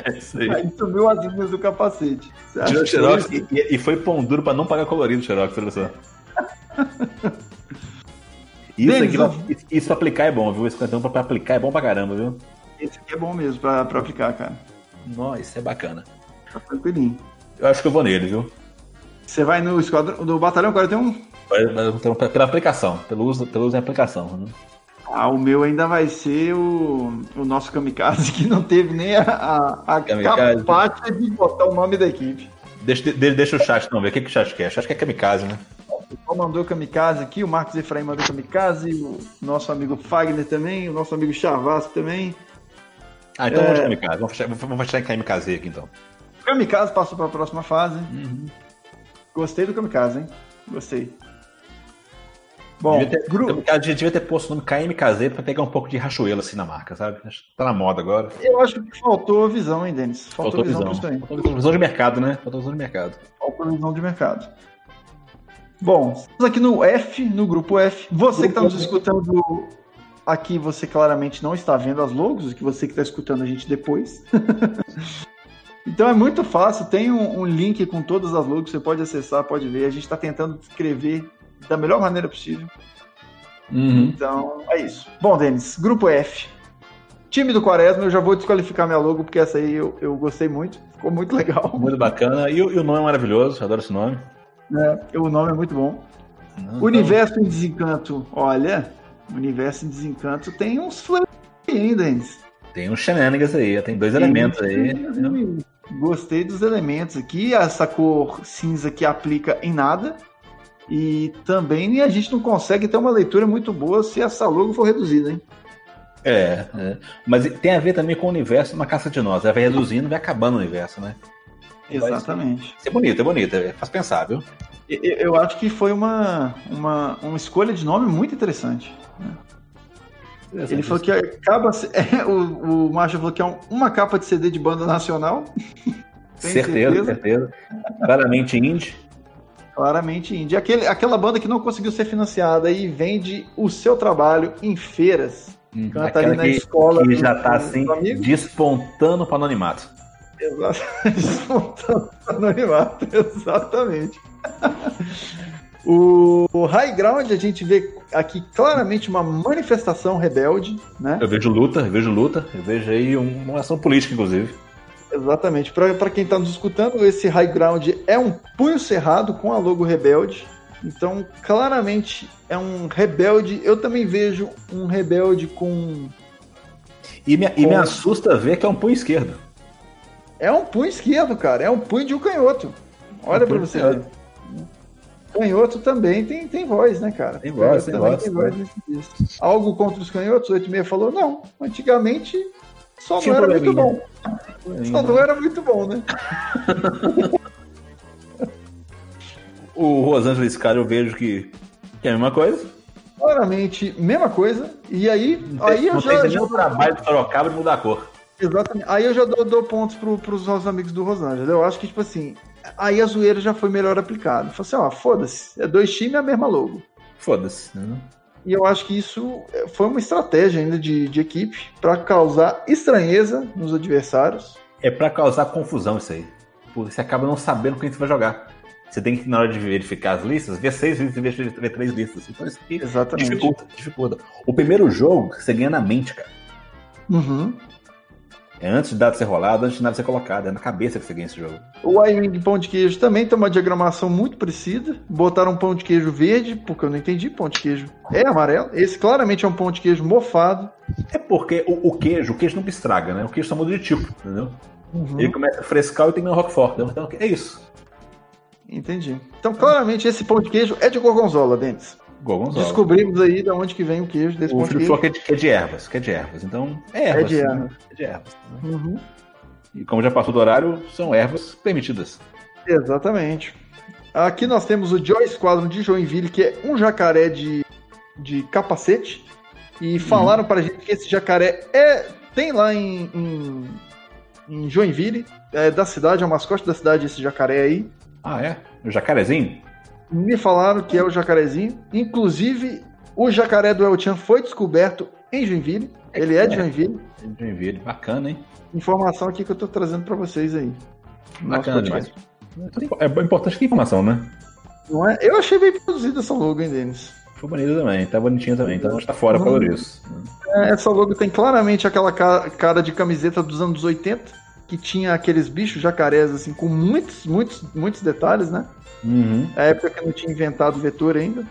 B: É isso aí.
A: Aí subiu as linhas do capacete. Você
B: Tirou o
A: que
B: Xerox e, e- foi pão duro pra não pagar colorido o Xerox, olha só. (laughs) Isso, aqui, isso pra aplicar é bom, viu? Esse cantão pra aplicar é bom pra caramba, viu?
A: Esse aqui é bom mesmo pra, pra aplicar, cara.
B: Nossa, isso é bacana.
A: Tá tranquilinho.
B: Eu acho que eu vou nele, viu?
A: Você vai no esquadrão do Batalhão 41?
B: Mas- mas então, Pela aplicação, pelo uso, pelo uso em aplicação. Né?
A: Ah, o meu ainda vai ser o, o nosso Kamikaze, (laughs) que não teve nem a, a, capacidade de botar o nome da equipe.
B: Deixa, de- deixa o chat não ver. O que, que o chat quer? O chat quer kamikaze, né?
A: O Paulo mandou Kamikaze aqui, o Marcos Efraim mandou Kamikaze, o nosso amigo Fagner também, o nosso amigo Chavasco também.
B: Ah, então
A: É.
B: vamos de kamikaze. Vamos fechar, vamos fechar em kamikaze aqui então.
A: Kamikaze passou para a próxima fase. Gostei do Kamikaze, hein? Gostei. Bom,
B: devia ter,
A: grupo.
B: kamikaze devia ter posto o nome KMKZ pra pegar um pouco de rachoelo assim na marca, sabe? Tá na moda agora.
A: Eu acho que faltou visão, hein, Denis? Faltou,
B: Faltou
A: visão,
B: visão. Faltou visão de mercado, né? Faltou visão de mercado.
A: Faltou visão de mercado. Bom, estamos aqui no F, no grupo F. Você que está nos escutando aqui, você claramente não está vendo as logos, que você que está escutando a gente depois. (laughs) então é muito fácil, tem um, um link com todas as logos, você pode acessar, pode ver. A gente está tentando escrever da melhor maneira possível. Então, é isso. Bom, Denis, grupo F. Time do Quaresma, eu já vou desqualificar minha logo, porque essa aí eu, eu gostei muito. Ficou muito legal.
B: Muito bacana. E, o- e o nome é maravilhoso, adoro esse nome.
A: né? O nome é muito bom.
B: Então,
A: Universo em Desencanto, olha, Universo em Desencanto tem uns flare aí, Denis.
B: Tem uns shenanigans aí, tem dois elementos aí.
A: Tem- Gostei dos elementos aqui. Essa cor cinza que aplica em nada. E também a gente não consegue ter uma leitura muito boa se essa logo for reduzida, hein?
B: É, é. Mas tem a ver também com o universo uma caça de nós. Ela vai reduzindo, vai acabando o universo, né?
A: Exatamente.
B: Isso é bonito, é bonito. é- Faz pensar, viu?
A: Eu, eu acho que foi uma, uma, uma escolha de nome muito interessante. Ele falou que acaba. (laughs) é, o, o Marshall falou que é um- uma capa de CD de banda nacional. (laughs) Tem
B: Certeza, certeza. Claramente indie.
A: Claramente indie. Aquele, aquela banda que não conseguiu ser financiada e vende o seu trabalho em feiras.
B: Hum,
A: Canta
B: Aquela
A: ali na
B: que,
A: escola
B: que já tá
A: do-
B: assim, despontando para anonimato.
A: Exato. (laughs) Desmontando o anonimato, exatamente. O High Ground a gente vê aqui claramente uma manifestação rebelde, né?
B: Eu vejo luta, eu vejo luta, eu vejo aí um- uma ação política, inclusive.
A: Exatamente. Para quem está nos escutando, esse High Ground é um punho cerrado com a logo rebelde. Então, claramente é um rebelde. Eu também vejo um rebelde com.
B: E me, e me
A: Com-
B: assusta ver que é um punho esquerdo.
A: É um punho esquerdo, cara. É um punho de um canhoto. Olha
B: Um
A: para você ver. Canhoto também tem, tem voz, né, cara?
B: Tem voz, tem voz,
A: também tem voz nesse disco. Algo contra os canhotos? O 86 falou, não. Antigamente só não era muito bom. Só não era muito bom, né? (laughs)
B: O Rosângela Scar eu vejo que, que é a mesma coisa.
A: Claramente, mesma coisa. E aí,
B: Não tem,
A: aí eu
B: não
A: já.
B: tem
A: já-
B: nenhum trabalho Sorocaba de mudar a cor.
A: Exatamente. Aí eu já dou, dou pontos pro, pros nossos amigos do Rosângela. Eu acho que, tipo assim, aí a zoeira já foi melhor aplicada. Falei assim, ó, foda-se, é dois times e a mesma logo.
B: Foda-se. Né?
A: E eu acho que isso foi uma estratégia ainda de, de equipe para causar estranheza nos adversários.
B: É para causar confusão isso aí. Porque você acaba não sabendo quem você vai jogar. Você tem que, na hora de verificar as listas, ver seis listas em vez de ver três listas. Então isso
A: Exatamente.
B: dificulta, dificulta. O primeiro jogo, você ganha na mente, cara.
A: Uhum.
B: É antes de dado ser rolado, antes de nada ser colocado. É na cabeça que você ganha esse jogo.
A: O Wing Pão de Queijo também tem uma diagramação muito parecida. Botaram um pão de queijo verde, porque eu não entendi. Pão de queijo é amarelo. Esse claramente é um pão de queijo mofado.
B: É porque o, o queijo, o queijo nunca estraga, né? O queijo só muda de tipo, entendeu?
A: Uhum.
B: Ele começa a frescar e tem no Roquefort. Então, é isso.
A: Entendi. Então, claramente, esse pão de queijo é de gorgonzola, Denis.
B: Gorgonzola.
A: Descobrimos aí de onde que vem o queijo desse
B: O
A: pão de queijo.
B: que é de, que é de ervas, que é de ervas. Então, é ervas.
A: É de
B: né?
A: ervas.
B: É de ervas. né?
A: Uhum.
B: E como já passou do horário, são ervas permitidas.
A: Exatamente. Aqui nós temos o Joy Squadron de Joinville, que é um jacaré de, de capacete. E falaram pra gente que esse jacaré é tem lá em, em, em Joinville, é da cidade, é o mascote da cidade esse jacaré aí.
B: Ah, é? O jacarezinho?
A: Me falaram que é o jacarezinho. Inclusive, o jacaré do El Chan foi descoberto em Joinville. Ele é de
B: É.
A: Joinville.
B: Joinville. Bacana, hein?
A: Informação aqui que eu tô trazendo pra vocês aí.
B: Bacana demais. É importante que informação, né?
A: Não é? Eu achei bem produzida essa logo, hein, Denis?
B: Foi bonita também, tá bonitinha também. Então a gente tá fora por causa disso.
A: É, Essa logo tem claramente aquela ca- cara de camiseta dos anos 80, que tinha aqueles bichos jacarés, assim, com muitos, muitos, muitos detalhes, né?
B: Uhum.
A: A época que não tinha inventado o vetor ainda.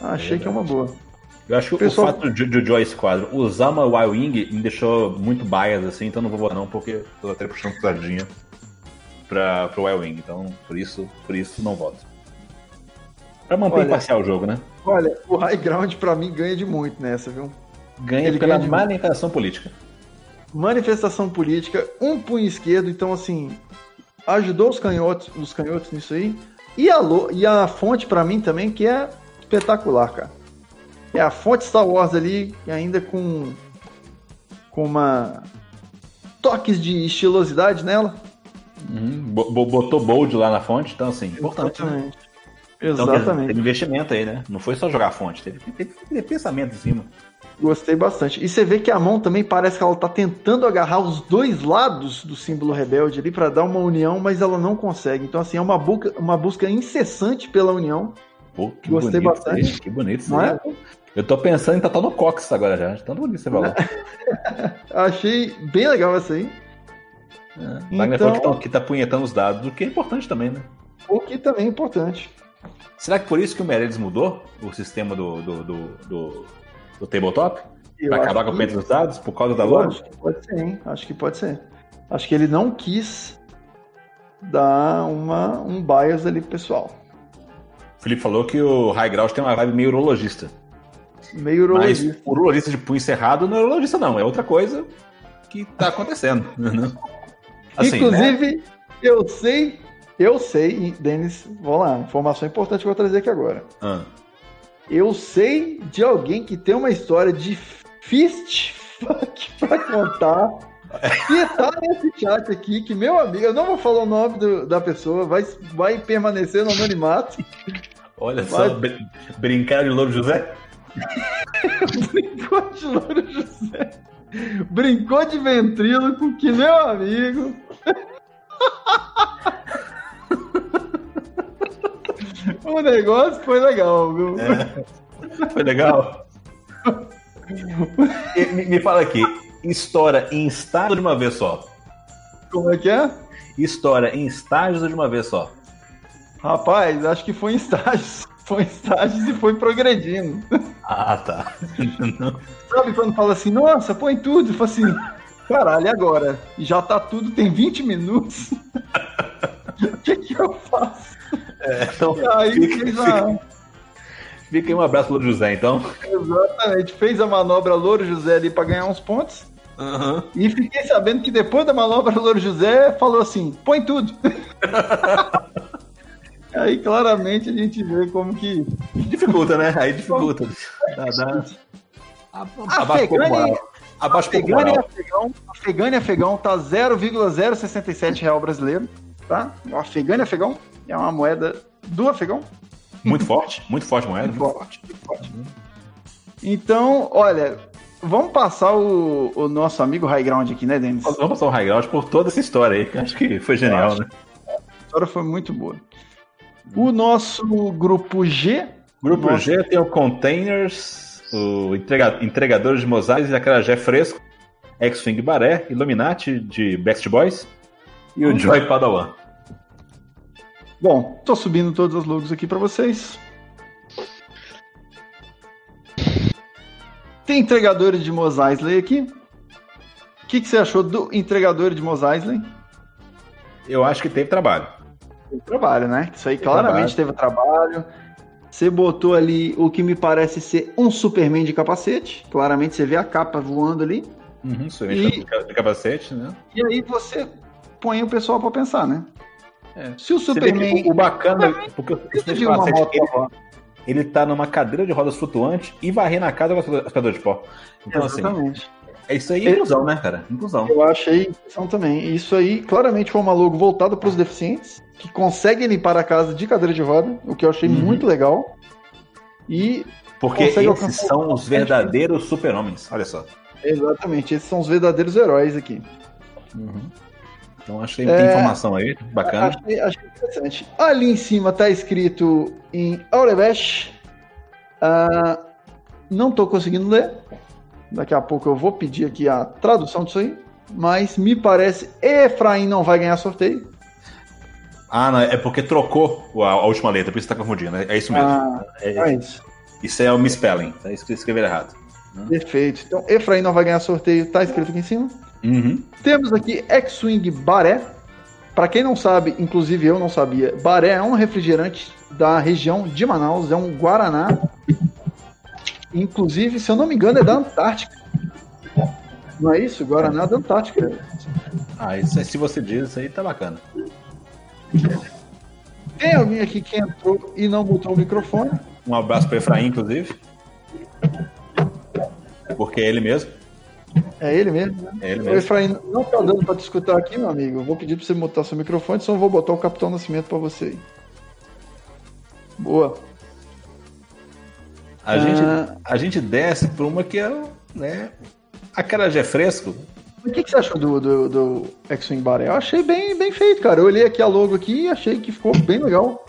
A: Achei que é uma boa.
B: Eu acho que
A: Pessoal-
B: o fato de, de o Joy Squadron usar uma Y-Wing me deixou muito bias, assim, então não vou votar não, porque tô até puxando sardinha pra, pro Y-Wing. Então, por isso, por isso não voto. Pra manter
A: Olha-
B: imparcial o jogo, né?
A: Olha, o High Ground pra mim ganha de muito nessa, viu?
B: Ganha
A: Ele
B: pela
A: ganha de-
B: manifestação política.
A: Manifestação política, um punho esquerdo, então assim, ajudou os canhotos, os canhotos nisso aí. E a, e a fonte pra mim também, que é espetacular, cara. É a fonte Star Wars ali, ainda com com uma toques de estilosidade nela.
B: Bo- Botou bold lá na fonte, então assim, importante, né?
A: Exatamente.
B: Então,
A: Exatamente.
B: teve investimento aí, né? Não foi só jogar a fonte, teve, teve, teve pensamento em cima.
A: Gostei bastante. E você vê que a mão também parece que ela tá tentando agarrar os dois lados do símbolo rebelde ali pra dar uma união, mas ela não consegue. Então, assim, é uma busca, uma busca incessante pela união.
B: Pô, que
A: Gostei
B: bonito,
A: bastante.
B: isso Que bonito isso
A: Não é?
B: Eu tô pensando em tatuar no Cox agora já. Tanto bonito você falou. (laughs)
A: Achei bem legal essa aí.
B: É. Wagner
A: Então-
B: falou que tá, que tá punhetando os dados, o que é importante também, né?
A: O que também é importante.
B: Será que por isso que o Meirelles mudou o sistema do, do, do, do, do tabletop? Pra acabar com o punheta dos dados por causa da loja?
A: Acho que pode ser, hein? Acho que pode ser. Acho que ele não quis dar uma, um bias ali pro pessoal.
B: O Felipe falou que o High Ground tem uma vibe meio urologista.
A: Meio
B: Mas
A: urologista.
B: o urologista de punho cerrado não é urologista, não. É outra coisa que tá acontecendo. (laughs) né? Assim, né?
A: Inclusive, eu sei, eu sei, e, Denis, vamos lá, informação importante que eu vou trazer aqui agora.
B: Ah.
A: Eu sei de alguém que tem uma história de fist fuck (laughs) pra contar. Que tá nesse chat aqui, que meu amigo, eu não vou falar o nome do- da pessoa, vai, vai permanecer no anonimato.
B: Olha só,
A: Mas-
B: brin- brincar de Louro José? (laughs)
A: Brincou de Louro José. Brincou de ventríloco, que meu amigo. (laughs) (laughs) o negócio foi legal, viu?
B: Foi legal? Me, me fala aqui, história em estágio de uma vez só.
A: Como é que é?
B: História em estágios ou de uma vez só?
A: Rapaz, acho que foi em estágios. Foi em estágios e foi progredindo.
B: Ah, tá.
A: Sabe quando fala assim, nossa, põe tudo? Fala assim, caralho, e agora? Já tá tudo, tem 20 minutos. O que que eu faço?
B: então,
A: E aí
B: fica,
A: fez a,
B: fica aí um abraço Louro José, então.
A: exatamente, fez a manobra Louro José ali pra ganhar uns pontos. E fiquei sabendo que depois da manobra Louro José falou assim, põe tudo. (laughs) aí claramente a gente vê como que
B: Dificulta, né? Aí dificulta. Dá, dá...
A: a
B: Abaixa pouco a
A: Fegani,
B: moral. Abaixo
A: Afegânia e Afegão, Afegânia e Afegão tá 0,067 real brasileiro, tá? O Afegânia e Afegão é uma moeda do Afegão.
B: Muito forte, muito forte moeda.
A: Muito forte, muito forte. Então, olha, vamos passar o, o nosso amigo High Ground aqui, né, Denis?
B: Vamos passar o High Ground por toda essa história aí, que acho que foi genial, né?
A: A história foi muito boa. O nosso grupo G.
B: Grupo
A: nosso...
B: G tem o Containers, o entrega, Entregador de Mosaics e Acarajé Fresco, X-Wing Baré, Illuminati de Best Boys e o Joy Padawan.
A: Bom, tô subindo todos os logos aqui para vocês. Tem entregadores de Mos Eisley aqui. O que, que, você achou do entregador de Mos Eisley?
B: Eu acho que teve trabalho.
A: Teve trabalho, né? Isso aí teve claramente trabalho. teve trabalho. Você botou ali o que me parece ser um Superman de capacete. Claramente você vê a capa voando ali.
B: Uhum, Superman e... de capacete, né?
A: E aí você põe o pessoal para pensar, né? É. Se o Superman.
B: O, bacana. Porque o capacete, ele, ele tá numa cadeira de rodas flutuante e varrendo a casa com aspirador de pó. Então, assim, Exatamente. assim. É isso aí, inclusão, né, cara? Inclusão.
A: Eu achei inclusão também. Isso aí, claramente, foi uma logo voltada para os deficientes, que conseguem limpar a casa de cadeira de roda, o que eu achei uhum. muito legal. E.
B: Porque esses são os verdadeiros super-homens, olha só.
A: Exatamente, esses são os verdadeiros heróis aqui.
B: Uhum. Então achei que tem é, informação aí, bacana.
A: Achei, achei, interessante. Ali em cima tá escrito em Aurebesh. Uh, não tô conseguindo ler. Daqui a pouco eu vou pedir aqui a tradução disso aí. Mas me parece Efraim não vai ganhar sorteio.
B: Ah, não, é porque trocou a, a última letra, por isso tá confundindo. É, é isso mesmo. Ah, é, é, isso. Isso é o misspelling, tá escrever errado.
A: Perfeito. Então, Efraim não vai ganhar sorteio, tá escrito aqui em cima.
B: Uhum.
A: Temos aqui X-Wing Baré. Para quem não sabe, inclusive eu não sabia, Baré é um refrigerante da região de Manaus, é um Guaraná. Inclusive, se eu não me engano, é da Antártica. Não é isso? Guaraná da Antártica.
B: Ah, isso, se você diz, isso aí tá bacana.
A: Tem alguém aqui que entrou e não botou o microfone?
B: Um abraço para Efraim, inclusive. Porque é ele mesmo.
A: É ele mesmo, né?
B: É ele mesmo. O
A: Efraim, não tá dando pra te escutar aqui, meu amigo. Eu vou pedir pra você botar seu microfone, senão eu vou botar o Capitão Nascimento pra você aí. Boa.
B: A, ah. gente, a gente desce por uma que é, né? A cara já é fresco.
A: O que, que você achou do, do, do X-Wing Bar? Eu achei bem, bem feito, cara. Eu olhei aqui a logo aqui e achei que ficou bem legal.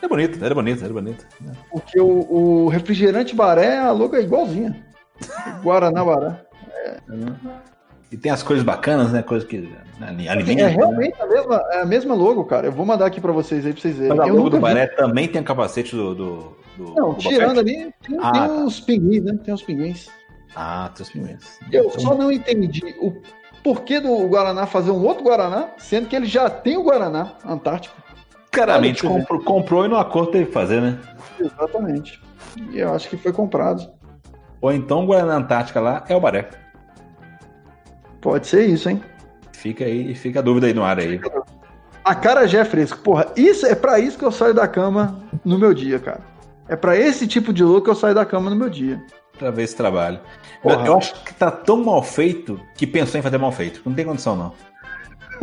B: É bonito, era bonito, era bonito.
A: Porque o, o refrigerante baré, a logo é igualzinha. Guaraná Baré.
B: E tem as coisas bacanas, né? Coisas que
A: né, alimenta. É realmente né? a, mesma, é a mesma logo, cara. Eu vou mandar aqui pra vocês aí pra vocês verem.
B: Mas a logo do Baré também tem o capacete do. do, do
A: Não, do tirando ali, tem, ah, tem tá. uns pinguins, né? Tem uns pinguins.
B: Ah, tem os pinguins.
A: Eu então... só não entendi o porquê do Guaraná fazer um outro Guaraná, sendo que ele já tem o Guaraná Antártico.
B: Claramente comprou, comprou e no acordo teve que fazer, né?
A: Exatamente. E eu acho que foi comprado.
B: Ou então o Guaraná Antártica lá é o Baré.
A: Pode ser isso, hein?
B: Fica aí, fica a dúvida aí no ar aí.
A: A cara já é fresco. Porra, isso é para isso que eu saio da cama no meu dia, cara. É para esse tipo de look que eu saio da cama no meu dia.
B: Pra ver esse trabalho. Porra. Eu acho que tá tão mal feito que pensou em fazer mal feito. Não tem condição, não.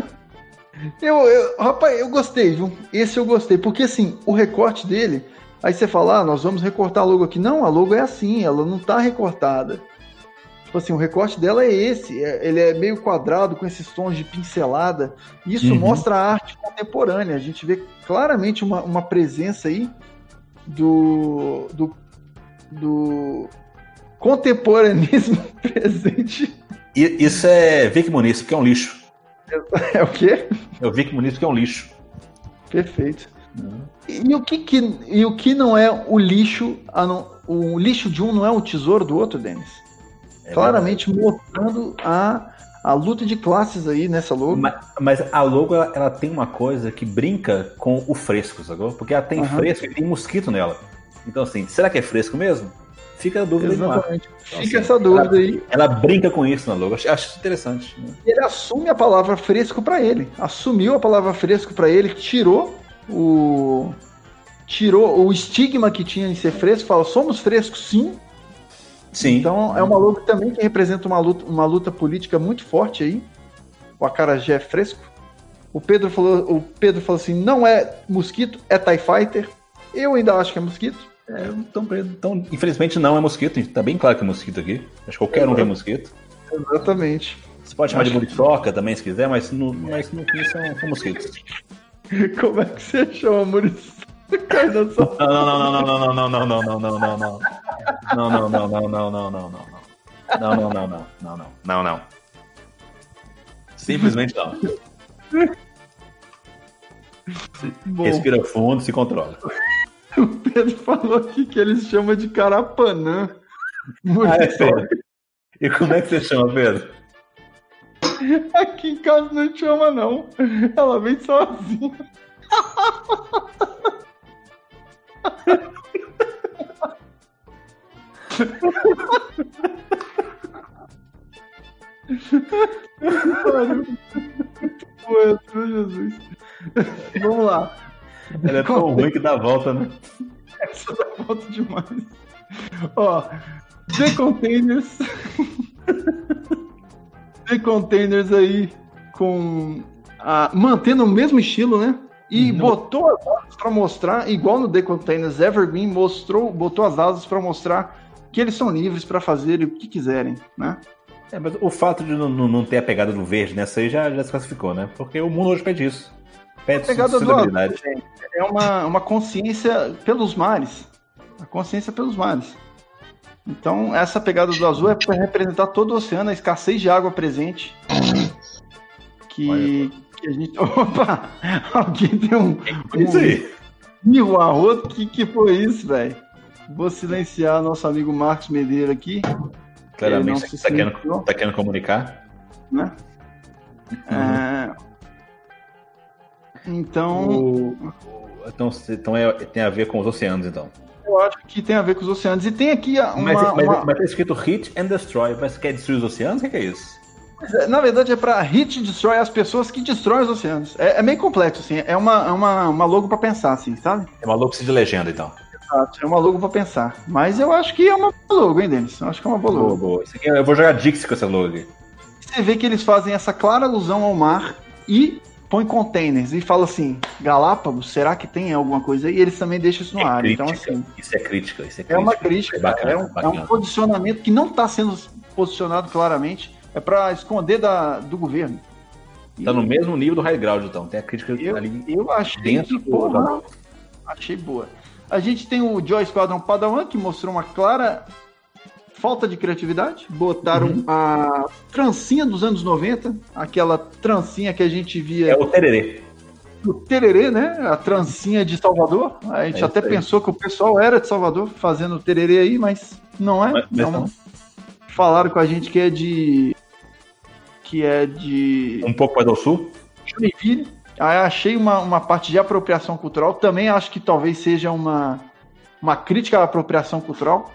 B: (laughs)
A: eu, eu, rapaz, eu gostei, viu? Esse eu gostei. Porque assim, o recorte dele. Aí você fala, ah, nós vamos recortar a logo aqui. Não, a logo é assim, ela não tá recortada. Tipo assim, o recorte dela é esse. É, ele é meio quadrado com esses tons de pincelada. Isso uhum. mostra a arte contemporânea. A gente vê claramente uma, uma presença aí do, do, do contemporaneismo (laughs) presente.
B: Isso é Vic Muniz, que é um lixo.
A: É o quê?
B: É o Vic Muniz, que é um lixo.
A: Perfeito. Uhum. E, o que, que, e o que não é o lixo? Não, o lixo de um não é o tesouro do outro, Denis? É claramente verdade. mostrando a, a luta de classes aí nessa logo.
B: Mas, mas a logo ela, ela, tem uma coisa que brinca com o fresco, sacou? Porque ela tem uhum. fresco e tem mosquito nela. Então, assim, será que é fresco mesmo? Fica a dúvida Exatamente.
A: Então, Fica assim, essa dúvida
B: ela,
A: aí.
B: Ela brinca com isso na logo. Acho, acho isso interessante. Né?
A: Ele assume a palavra fresco para ele. Assumiu a palavra fresco para ele, tirou o tirou o estigma que tinha em ser fresco, fala: "Somos frescos sim,
B: Sim.
A: Então é uma logo também que representa uma luta, uma luta política muito forte aí. O acarajé é fresco. O Pedro falou, o Pedro falou assim, não é mosquito, é TIE Fighter. Eu ainda acho que é mosquito.
B: É, então, então, infelizmente não é mosquito, tá bem claro que é mosquito aqui. Acho que qualquer um tem mosquito.
A: Exatamente.
B: Você pode chamar acho... de muriçoca também, se quiser, mas no, mas no fim são, são mosquitos. (laughs)
A: Como é que você chama muriçoca?
B: Não, não, não, não, não, não, não, não, não, não, não. Não, não, não, não, não, não, não, não, não. Não, não, não, não, não, não, não, não. Simplesmente não. Respira fundo, se controla.
A: O Pedro falou aqui que eles chamam de carapanã.
B: Ah, é sério? E como é que você chama, Pedro?
A: Aqui em casa não chama, não. Ela vem sozinha. Pô, Jesus. Vamos lá.
B: Ela é tão ruim que dá volta, né?
A: Essa dá volta demais. Ó, The Containers. The Containers aí com. A, mantendo o mesmo estilo, né? E uhum. botou as asas para mostrar, igual no The Containers Evergreen, mostrou, botou as asas para mostrar que eles são livres para fazer o que quiserem, né?
B: É, mas o fato de não, não ter a pegada do verde nessa aí já, já se classificou, né? Porque o mundo hoje pede isso. Pede a pegada do azul,
A: é uma, uma consciência pelos mares. A consciência pelos mares. Então, essa pegada do azul é para representar todo o oceano, a escassez de água presente. Que, que a gente. (laughs) Opa! Alguém tem um.
B: É isso aí.
A: Um arroto, que, que foi isso, velho? Vou silenciar nosso amigo Marcos Medeira aqui.
B: Claramente você está querendo, tá querendo comunicar.
A: Né? Uhum. É... Então.
B: O... Então, então é, tem a ver com os oceanos, então.
A: Eu acho que tem a ver com os oceanos. E tem aqui uma.
B: Mas,
A: mas,
B: uma... mas tá escrito Hit and Destroy. Mas quer destruir os oceanos? O que, que é isso?
A: É, na verdade, é para hit destroy as pessoas que destroem os oceanos. É, é meio complexo, assim. É uma, é uma, uma logo para pensar, assim, sabe?
B: É uma logo de legenda, então.
A: Exato, é uma logo pra pensar. Mas eu acho que é uma boa logo, hein, Denis? Eu acho que é uma boa logo.
B: Boa, boa. Aqui, eu vou jogar Dixie com essa logo.
A: Você vê que eles fazem essa clara alusão ao mar e põe containers e fala assim, Galápagos, será que tem alguma coisa? E eles também deixam isso no é ar. Crítica. Então, assim.
B: Isso é crítica, isso é
A: crítica. É uma crítica, é, bacana, é, um, é um, posicionamento que não está sendo posicionado claramente. É para esconder da, do governo.
B: Tá no mesmo nível do high ground, então. Tem a crítica
A: eu,
B: ali.
A: Eu achei dentro que, porra, achei boa. A gente tem o Joy Squadron Padawan, que mostrou uma clara falta de criatividade. Botaram uhum. a trancinha dos anos 90, aquela trancinha que a gente via.
B: É o tererê.
A: O tererê, né? A trancinha de Salvador. A gente é até pensou que o pessoal era de Salvador fazendo o tererê aí, mas não é. Mas, não. não. Falaram com a gente que é de. Que é de.
B: Um pouco mais ao sul?
A: Joinville. Aí achei uma, uma parte de apropriação cultural. Também acho que talvez seja uma, uma crítica à apropriação cultural.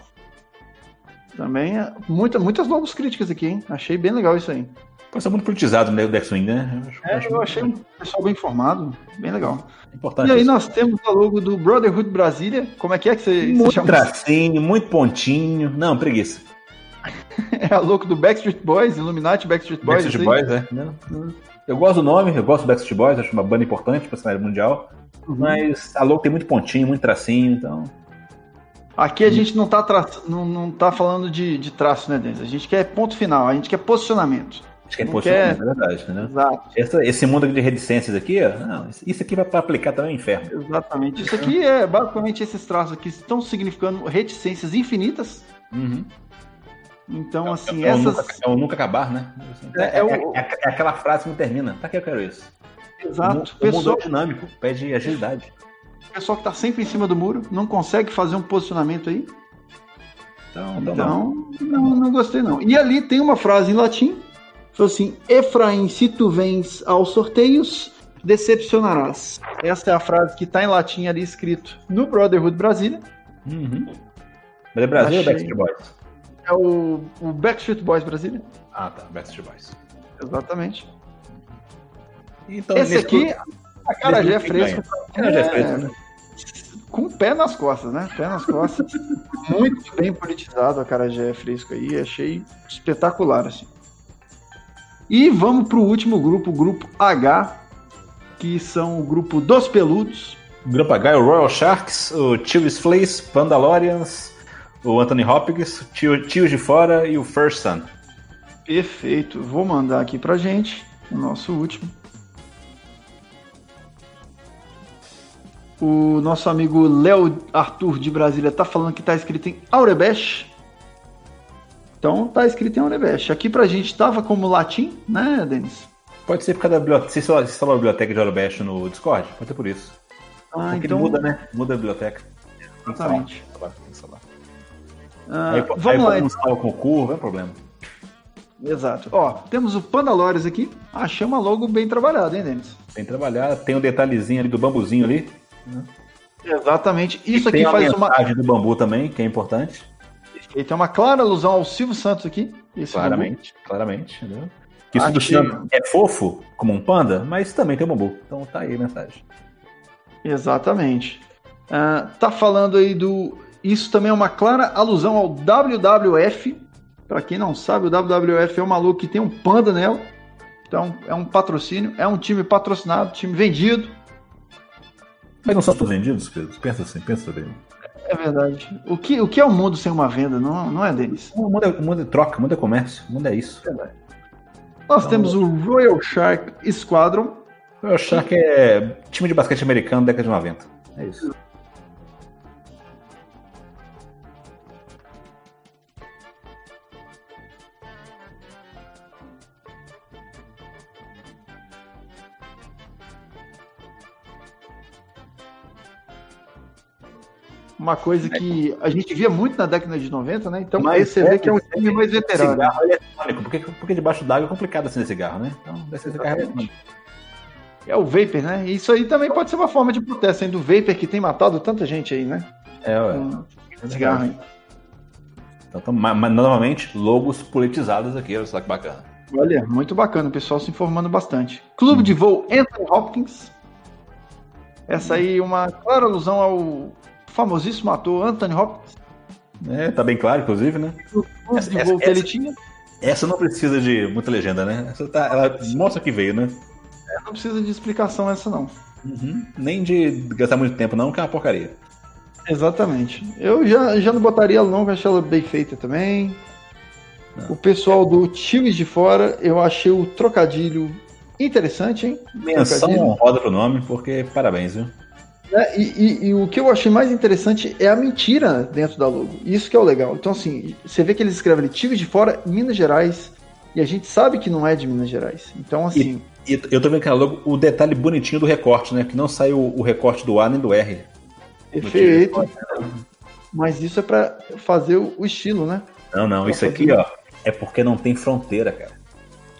A: Também, é muita, muitas novas críticas aqui, hein? Achei bem legal isso aí.
B: Pode ser muito politizado no Dex Wing, né?
A: Eu, acho, é, acho eu achei um pessoal bem informado, bem legal. Importante e aí isso. nós temos o logo do Brotherhood Brasília. Como é que é que você,
B: muito você chama? tracinho, muito pontinho. Não, preguiça. (laughs)
A: é a logo do Backstreet Boys, Illuminati Backstreet Boys.
B: Backstreet Boys, é. Eu gosto do nome, eu gosto do Backstreet Boys, acho uma banda importante para cenário mundial. Uhum. Mas a logo tem muito pontinho, muito tracinho, então.
A: Aqui a gente não tá, tra... não, não tá falando de, de traço, né, Denis? A gente quer ponto final, a gente quer posicionamento.
B: A gente quer posicionamento, quer... é verdade, né?
A: Exato.
B: Essa, esse mundo de reticências aqui, ó, não, isso aqui vai para aplicar também no inferno.
A: Exatamente. Isso aqui é basicamente esses traços aqui estão significando reticências infinitas.
B: Uhum.
A: Então, é, assim,
B: é, é
A: essas.
B: Nunca, é o nunca acabar, né? Assim, é, é, o... é, aquela frase que não termina. Tá que eu quero isso.
A: Exato.
B: O, o mundo é dinâmico, pede agilidade.
A: O pessoal que tá sempre em cima do muro, não consegue fazer um posicionamento aí. Então, então não, não, não gostei não. E ali tem uma frase em latim, falou assim, Efraim, se tu vens aos sorteios, decepcionarás. Essa é a frase que está em latim ali escrito no Brotherhood Brasília.
B: Uhum. É Brasil Achei... ou Backstreet Boys?
A: É o, o Backstreet Boys Brasília.
B: Ah, tá. Backstreet Boys.
A: Exatamente.
B: Então,
A: Esse aqui, a cara já é fresco.
B: Cara já é fresco, né?
A: com o pé nas costas, né? Pé nas costas. Muito bem politizado a cara Jé fresco aí. Achei espetacular, assim. E vamos pro último grupo, o grupo H, que são o grupo dos peludos.
B: Grupo H é o Royal Sharks, o Chiefs Fleas, Pandalorians, o Anthony Hopkins, Tio, Tio de Fora e o First Sun.
A: Perfeito. Vou mandar aqui pra gente o nosso último. O nosso amigo Léo Arthur de Brasília tá falando que tá escrito em Aurebesh. Então tá escrito em Aurebesh. Aqui pra gente tava como latim, né, Denis?
B: Pode ser por causa da biblioteca. Você instalou a biblioteca de Aurebesh no Discord, pode ser por isso.
A: Ah,
B: Porque
A: então.
B: muda, né? Muda a biblioteca.
A: Exatamente.
B: Tem que instalar.
A: Ah,
B: Aí,
A: vamos
B: aí,
A: lá,
B: instala com curva, é problema.
A: Exato. Ó, temos o Pandalores aqui. Achei uma logo bem trabalhada, hein, Denis?
B: Tem que trabalhar, tem um detalhezinho ali do bambuzinho ali.
A: Exatamente. Isso
B: tem
A: aqui
B: a
A: faz uma.
B: mensagem do bambu também, que é importante.
A: E tem uma clara alusão ao Silvio Santos aqui.
B: Claramente, claramente, entendeu? Que isso do Santos é fofo, como um panda, mas também tem um bambu. Então tá aí a mensagem.
A: bambu. Exatamente. Ah, tá falando aí do. Isso também é uma clara alusão ao WWF. Pra quem não sabe, o WWF é um maluco que tem um panda nela. Então é um patrocínio, é um time patrocinado, time vendido.
B: Mas não são todos vendidos, queridos? Pensa assim, pensa bem.
A: É verdade. O que, o que é o mundo sem uma venda, não, não é, Denis?
B: O mundo é, o mundo é troca, o mundo é comércio, o mundo é isso.
A: Nós temos o Royal Shark Squadron.
B: Achar que é time de basquete americano década de 90. É isso.
A: Uma coisa que a gente via muito na década de 90, né? Então
B: Mas
A: aí você vê que é um time mais veterano.
B: Cigarro eletrônico, porque, porque debaixo d'água é complicado acender cigarro, né? Então deve ser cigarro eletrônico.
A: É o Vapor, né? Isso aí também pode ser uma forma de protesto, hein? Do Vapor que tem matado tanta gente aí, né?
B: É, ué.
A: Com cigarro aí.
B: Então, então, ma- mas, novamente, logos politizados aqui, olha só que bacana.
A: Olha, muito bacana, o pessoal se informando bastante. Clube de voo Anthony Hopkins. Essa aí uma clara alusão ao famosíssimo ator Anthony Hopkins.
B: É, tá bem claro, inclusive, né? Essa- essa-
A: que ele tinha.
B: Essa não precisa de muita legenda, né? Essa tá, ela mostra que veio, né?
A: Não precisa de explicação essa não.
B: Uhum. Nem de gastar muito tempo, não, que é uma porcaria.
A: Exatamente. Eu já, já não botaria ela não, que achei ela bem feita também. O pessoal do Times de Fora, eu achei o trocadilho interessante, hein?
B: Menção honrosa pro nome, porque parabéns, viu?
A: É, e, e- e o que eu achei mais interessante é a mentira dentro da logo. Isso que é o legal. Então, assim, você vê que eles escrevem ali, Times de Fora, Minas Gerais, e a gente sabe que não é de Minas Gerais. Então, assim,
B: E eu tô vendo que logo o detalhe bonitinho do recorte, né? Que não saiu o recorte do A nem do R.
A: perfeito. Mas isso é pra fazer o, estilo, né?
B: Não, não,
A: Pra
B: isso aqui,
A: fazer-
B: ó, é porque não tem fronteira, cara.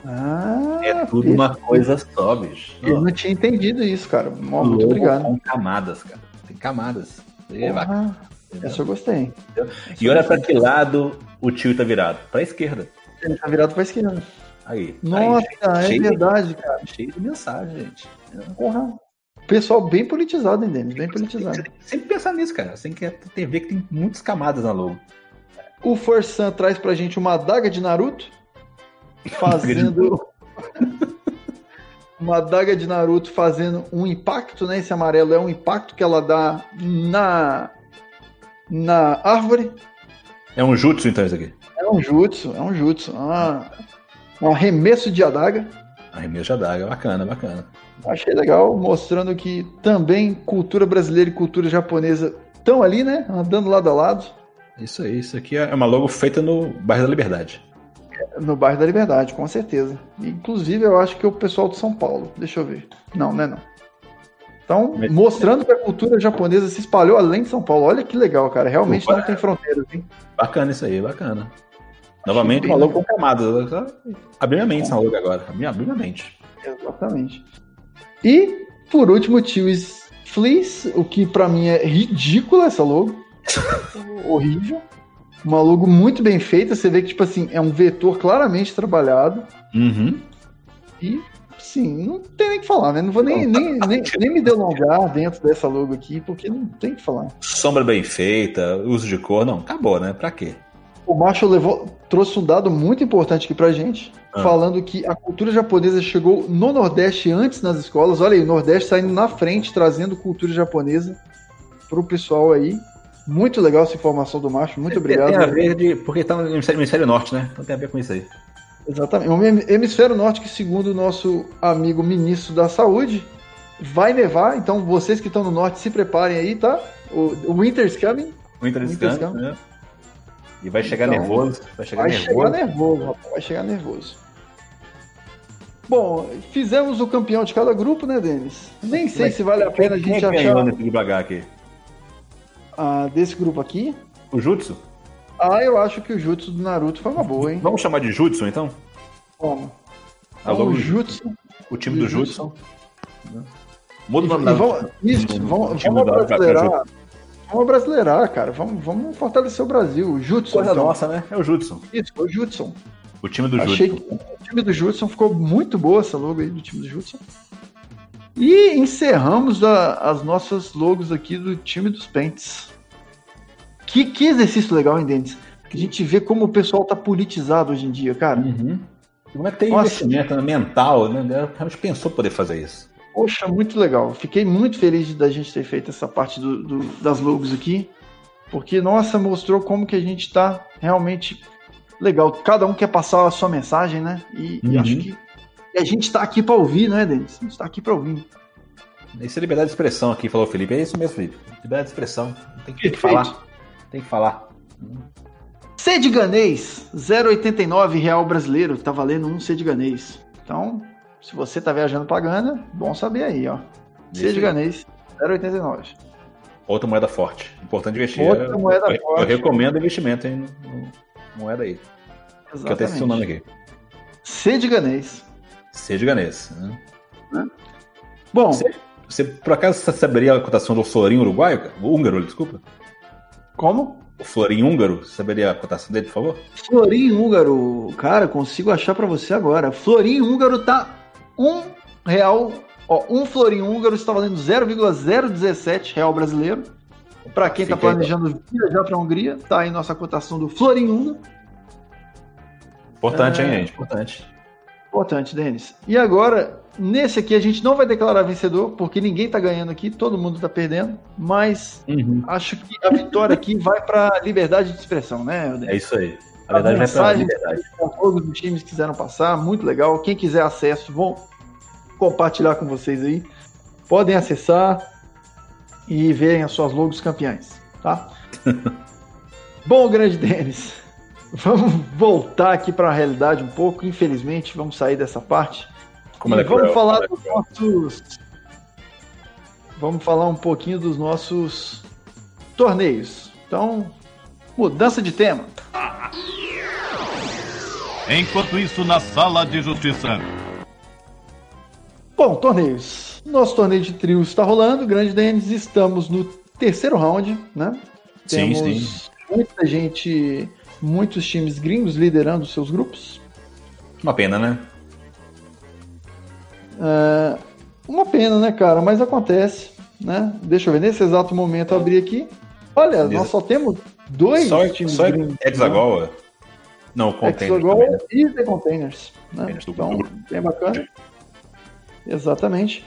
A: Ah,
B: É tudo uma coisa só, bicho.
A: Eu não tinha entendido isso, cara. Ó,
B: Logo
A: muito obrigado.
B: Com camadas, cara. Tem camadas. É
A: essa eu gostei.
B: E olha pra que lado o tio tá virado. Pra esquerda.
A: Ele tá virado pra esquerda.
B: Aí.
A: Nossa,
B: aí,
A: é
B: cheio,
A: verdade, cara.
B: cheio de mensagem, gente.
A: Porra. Pessoal bem politizado, hein, Denis? Bem politizado.
B: Tem sempre pensar nisso, cara. Você tem que ter, ver que tem muitas camadas na logo.
A: O Forçan traz pra gente uma adaga de Naruto, fazendo. uma adaga de Naruto fazendo um impacto, né? Esse amarelo é um impacto que ela dá na. na árvore.
B: É um jutsu, então, isso aqui.
A: É um jutsu, é um jutsu. Ah, um arremesso de adaga.
B: Arremesso de adaga. Bacana, bacana.
A: Achei legal, mostrando que também cultura brasileira e cultura japonesa estão ali, né? Andando lado a lado.
B: Isso aí. Isso aqui é uma logo feita no bairro da Liberdade.
A: No bairro da Liberdade, com certeza. Inclusive, eu acho que é o pessoal de São Paulo. Deixa eu ver. Não, não é não. Então, mostrando que a cultura japonesa se espalhou além de São Paulo. Olha que legal, cara. Realmente
B: Opa.
A: não tem fronteiras, hein?
B: Bacana isso aí, bacana. Novamente, logo com camadas. Abri minha mente essa logo agora. Abri, abri minha mente.
A: Exatamente. E, por último, tio Fleece, o que pra mim é ridícula essa logo. (laughs) Horrível. Uma logo muito bem feita. Você vê que, tipo assim, é um vetor claramente trabalhado.
B: Uhum.
A: E sim, não tem nem o que falar, né? Não vou nem, nem, nem, nem me delongar dentro dessa logo aqui, porque não tem o que falar.
B: Sombra bem feita, uso de cor, não, acabou, né? Pra quê?
A: O Marshall levou, trouxe um dado muito importante aqui pra gente,
B: Ah.
A: falando que a cultura japonesa chegou no Nordeste antes nas escolas. Olha aí, o Nordeste saindo na frente, trazendo cultura japonesa pro pessoal aí. Muito legal essa informação do Marshall, muito obrigado.
B: Tem a ver de, porque tá no hemisfério, norte, né? Então tem a ver com isso aí.
A: Exatamente. O hem- hemisfério norte, que segundo o nosso amigo ministro da Saúde, vai nevar. Então vocês que estão no norte, se preparem aí, tá? O, o Winter's coming.
B: Inter
A: Muito
B: descansa, né? E vai chegar
A: Então,
B: nervoso. Vai chegar
A: Vai
B: nervoso.
A: chegar nervoso, rapaz. Vai chegar nervoso. Bom, fizemos o campeão de cada grupo, né, Denis? Nem sei se vale a pena a
B: Quem
A: gente
B: ganhou
A: achar
B: nesse devagar aqui?
A: Ah, desse grupo aqui.
B: O Jutsu?
A: Ah, eu acho que o Jutsu do Naruto foi uma boa, hein?
B: Vamos chamar de Jutsu, então?
A: Como?
B: Ah,
A: o
B: vamos-
A: Jutsu.
B: O time do
A: Jutsu.
B: Jutsu. Muda o nome da-
A: vamos, isso, vamos, vamos brasileirar. Vamos brasileirar, cara. Vamos, vamos fortalecer o Brasil. O Jutsu.
B: Coisa
A: então.
B: nossa, né? É o Jutsu.
A: Isso, o Jutsu.
B: O time do
A: Achei
B: Jutsu.
A: que o time do Judson ficou muito boa essa logo aí do time do Judson. E encerramos a- as nossas logos aqui do time dos Pentes. Que, que exercício legal, hein, Denis? Que a gente vê como o pessoal tá politizado hoje em dia, cara.
B: Uhum. Como é que tem
A: Nossa.
B: investimento né, mental, né? Ela Realmente pensou poder fazer isso.
A: Poxa, muito legal. Fiquei muito feliz da gente ter feito essa parte do- do- das logos aqui. Porque, nossa, mostrou como que a gente tá realmente legal. Cada um quer passar a sua mensagem, né? E, e
B: Uhum.
A: acho que e a gente tá aqui pra ouvir, né, Denis? A gente tá aqui pra ouvir.
B: Isso é liberdade de expressão aqui, falou o Felipe. É isso mesmo, Felipe. Liberdade de expressão. Tem que, tem que falar. Tem que falar.
A: C de ganês, 0,89 real brasileiro, tá valendo um C de ganês. Então, se você tá viajando pra Gana, bom saber aí, ó. C
B: Isso
A: de
B: aí.
A: ganês, 0,89.
B: Outra moeda forte. Importante investir.
A: Outra
B: eu,
A: moeda
B: eu,
A: forte.
B: Eu recomendo investimento em moeda aí. Que eu nome aqui.
A: C de ganês.
B: Seja ganês. Né?
A: Bom,
B: Você- Você, por acaso, saberia a cotação do florim uruguaio? O húngaro, desculpa.
A: como?
B: O florim húngaro, você saberia a cotação dele, por favor?
A: Florim húngaro, cara, consigo achar pra você agora. Florim húngaro tá um real, ó, um florim húngaro está valendo 0,017 real brasileiro. Pra quem tá
B: Fica aí,
A: planejando viajar pra Hungria, tá aí nossa cotação do florim húngaro.
B: Importante,
A: É.
B: hein, gente? Importante.
A: Importante, Denis. E agora, nesse aqui a gente não vai declarar vencedor, porque ninguém tá ganhando aqui, todo mundo tá perdendo, mas
B: Uhum.
A: acho que a vitória aqui vai pra liberdade de expressão, né,
B: É
A: Denis?
B: isso aí. A verdade vai pra
A: mensagem
B: liberdade.
A: que os times quiseram passar, muito legal. Quem quiser acesso, vão compartilhar com vocês aí. Podem acessar e verem as suas logos campeãs, tá? (laughs) Bom, grande Denis, vamos voltar aqui para a realidade um pouco. Infelizmente, vamos sair dessa parte.
B: Como
A: e
B: é
A: vamos
B: cruel,
A: falar
B: como
A: dos
B: é
A: nossos. Vamos falar um pouquinho dos nossos torneios. Então, mudança de tema.
C: Enquanto isso, na sala de justiça.
A: Bom, torneios. Nosso torneio de trios está rolando. Grande Denis, estamos no terceiro round, né?
B: Sim,
A: Temos
B: sim.
A: muita gente, muitos times gringos liderando seus grupos.
B: Uma pena, né?
A: É, uma pena, né, cara? Mas acontece, né? Deixa eu ver, nesse exato momento eu abri aqui. Olha, nós só temos dois
B: Só,
A: times
B: só
A: gringos.
B: Hexagol. Não, o
A: né?
B: container
A: Hexagol
B: também, né?
A: e The Containers. Né?
B: Containers
A: Então, bem bacana. Exatamente.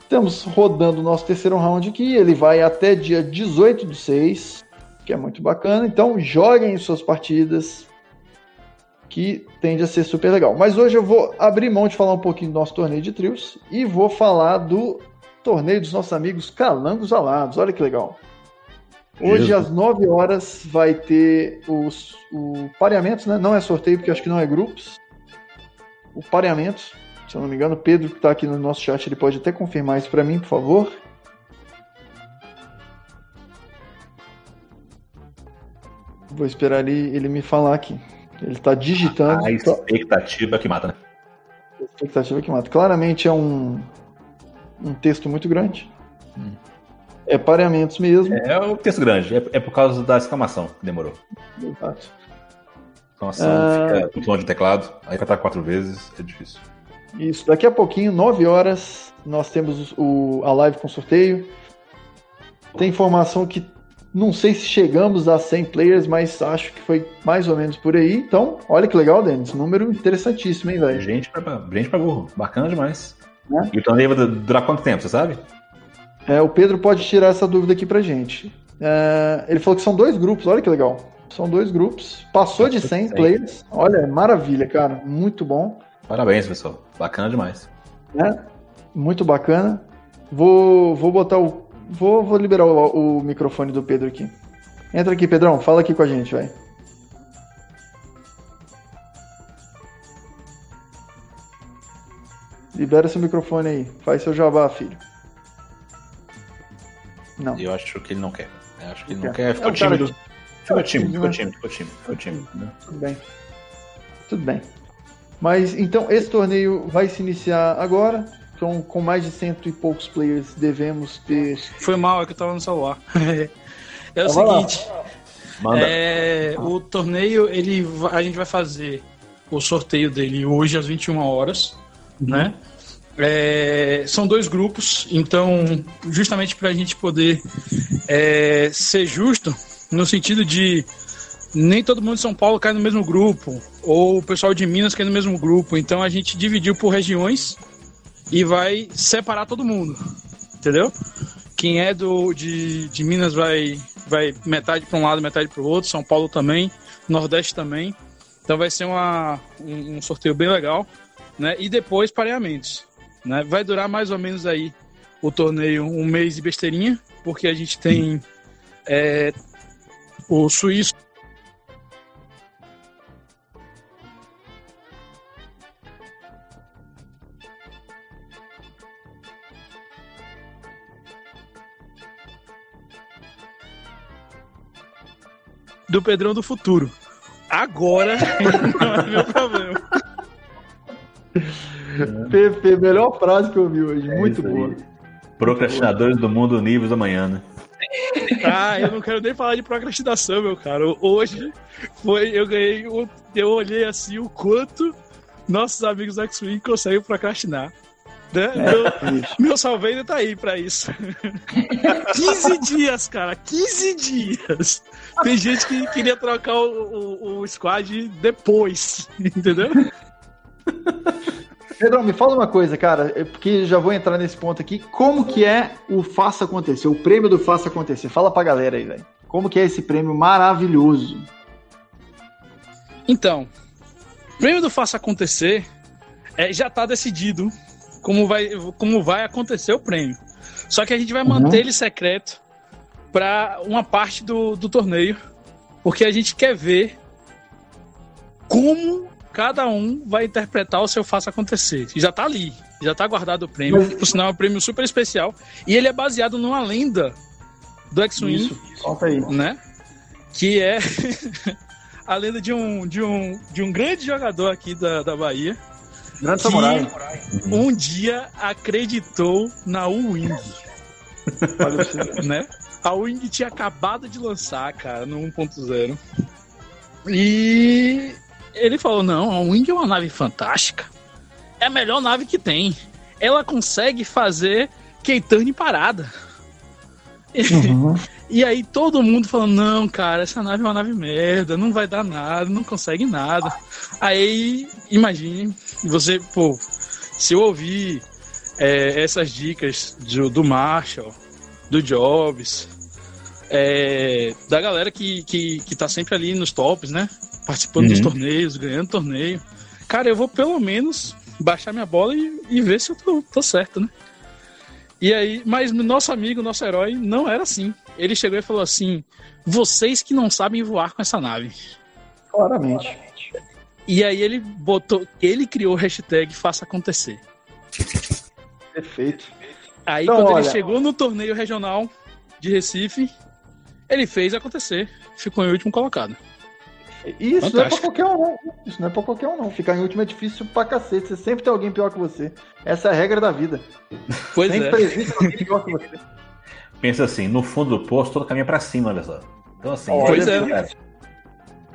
A: Estamos rodando o nosso terceiro round aqui. Ele vai até dia 18 do 6, que é muito bacana. Então, joguem suas partidas, que tende a ser super legal. Mas hoje eu vou abrir mão de falar um pouquinho do nosso torneio de trios e vou falar do torneio dos nossos amigos Calangos Alados. Olha que legal. Hoje,
B: Jesus.
A: às 9 horas, vai ter os, o pareamento, né? Não é sorteio, porque acho que não é grupos. O pareamento, se eu não me engano, o Pedro, que está aqui no nosso chat, ele pode até confirmar isso para mim, por favor. Vou esperar ele, ele me falar aqui. Ele está digitando.
B: A expectativa que mata, né?
A: expectativa que mata. Claramente é um, um texto muito grande.
B: Hum.
A: É pareamentos mesmo.
B: É o texto grande, é, é por causa da exclamação que demorou.
A: Exato.
B: Exclamação
A: Ah.
B: fica muito longe do teclado, aí catar quatro vezes é difícil.
A: Isso, daqui a pouquinho, 9 horas, nós temos o, a live com sorteio. Tem informação que não sei se chegamos a 100 players, mas acho que foi mais ou menos por aí. Então, olha que legal, Denis. Número interessantíssimo, hein, velho?
B: Gente pra, gente pra burro. Bacana demais. Né? E o torneio vai durar quanto tempo, você sabe?
A: É, o Pedro pode tirar essa dúvida aqui pra gente. É, ele falou que são dois grupos, olha que legal. São dois grupos. Passou de 100 players. Olha, maravilha, cara. Muito bom.
B: Parabéns, pessoal. Bacana demais.
A: É, muito bacana. Vou, vou botar o. Vou, vou liberar o, o microfone do Pedro aqui. Entra aqui, Pedrão. Fala aqui com a gente, vai. Libera seu microfone aí. Faz seu jabá, filho.
B: Não. Eu acho que ele não quer. Eu acho que ele não quer. Ficou é tímido. Ficou tímido, ficou tímido, ficou tímido, ficou tímido. Né?
A: Tudo bem. Tudo bem. Mas então esse torneio vai se iniciar agora. Então, com mais de cento e poucos players, devemos ter.
D: Foi mal, é que eu tava no celular. (laughs) é o seguinte. É, o torneio, ele, a gente vai fazer o sorteio dele hoje às 21 horas, uhum. né? É, são dois grupos, então, justamente para a gente poder é, ser justo, no sentido de nem todo mundo de São Paulo cai no mesmo grupo, ou o pessoal de Minas cai no mesmo grupo, então a gente dividiu por regiões e vai separar todo mundo, entendeu? Quem é do de, de Minas vai, vai metade para um lado, metade para o outro, São Paulo também, Nordeste também, então vai ser uma, um, um sorteio bem legal, né? E depois pareamentos. Né? Vai durar mais ou menos aí o torneio um mês de besteirinha, porque a gente tem é, o suíço do Pedrão do futuro. Agora (laughs) não é meu problema. (laughs)
A: PP, melhor frase que eu vi hoje. É Muito boa.
B: Procrastinadores do mundo níveis amanhã, né?
D: Ah, eu não quero nem falar de procrastinação, meu cara. Hoje foi, eu ganhei, eu olhei assim o quanto nossos amigos X-Wing conseguem procrastinar. Né? É, meu, meu salve ainda tá aí pra isso. (laughs) 15 dias, cara, 15 dias. Tem gente que queria trocar o, o, o squad depois, entendeu?
A: Pedrão, me fala uma coisa, cara, é porque já vou entrar nesse ponto aqui. Como que é o Faça Acontecer, o prêmio do Faça Acontecer? Fala pra galera aí, velho. Como que é esse prêmio maravilhoso?
D: Então, o prêmio do Faça Acontecer é, já tá decidido como vai, como vai acontecer o prêmio. Só que a gente vai uhum. manter ele secreto para uma parte do, do torneio, porque a gente quer ver como cada um vai interpretar o seu faça acontecer. Já tá ali, já tá guardado o prêmio. Mas... Por sinal, é um prêmio super especial. E ele é baseado numa lenda do X-Wing. Né? Que é (laughs) a lenda de um, de um, de um grande jogador aqui da, da Bahia.
A: Grande samurai.
D: Um dia acreditou na U-Wing. (laughs) né? A Wing tinha acabado de lançar, cara, no 1.0. E ele falou: não, a Wing é uma nave fantástica. É a melhor nave que tem. Ela consegue fazer Keitane parada. Uhum. (laughs) e aí todo mundo falando, não, cara, essa nave é uma nave merda, não vai dar nada, não consegue nada. Aí, imagine, você, pô, se eu ouvir é, essas dicas do, do Marshall, do Jobs, é, da galera que, que, que tá sempre ali nos tops, né? participando uhum. dos torneios, ganhando torneio. Cara, eu vou pelo menos baixar minha bola e, e ver se eu tô, tô, certo, né? E aí, mas nosso amigo, nosso herói, não era assim. Ele chegou e falou assim: vocês que não sabem voar com essa nave.
A: Claramente.
D: E aí ele botou, ele criou o hashtag Faça Acontecer.
A: Perfeito.
D: Aí então, quando olha... ele chegou no torneio regional de Recife, ele fez acontecer. Ficou em último colocado.
A: Isso Fantástico. não é pra qualquer um, não. Isso não é pra qualquer um, não. Ficar em último é difícil pra cacete. Você sempre tem alguém pior que você. Essa é a regra da vida.
D: Pois sempre
B: é. existe alguém pior que você. (laughs) Pensa assim, no fundo do poço, todo caminho é pra cima, olha só. Então, assim,
D: pois é.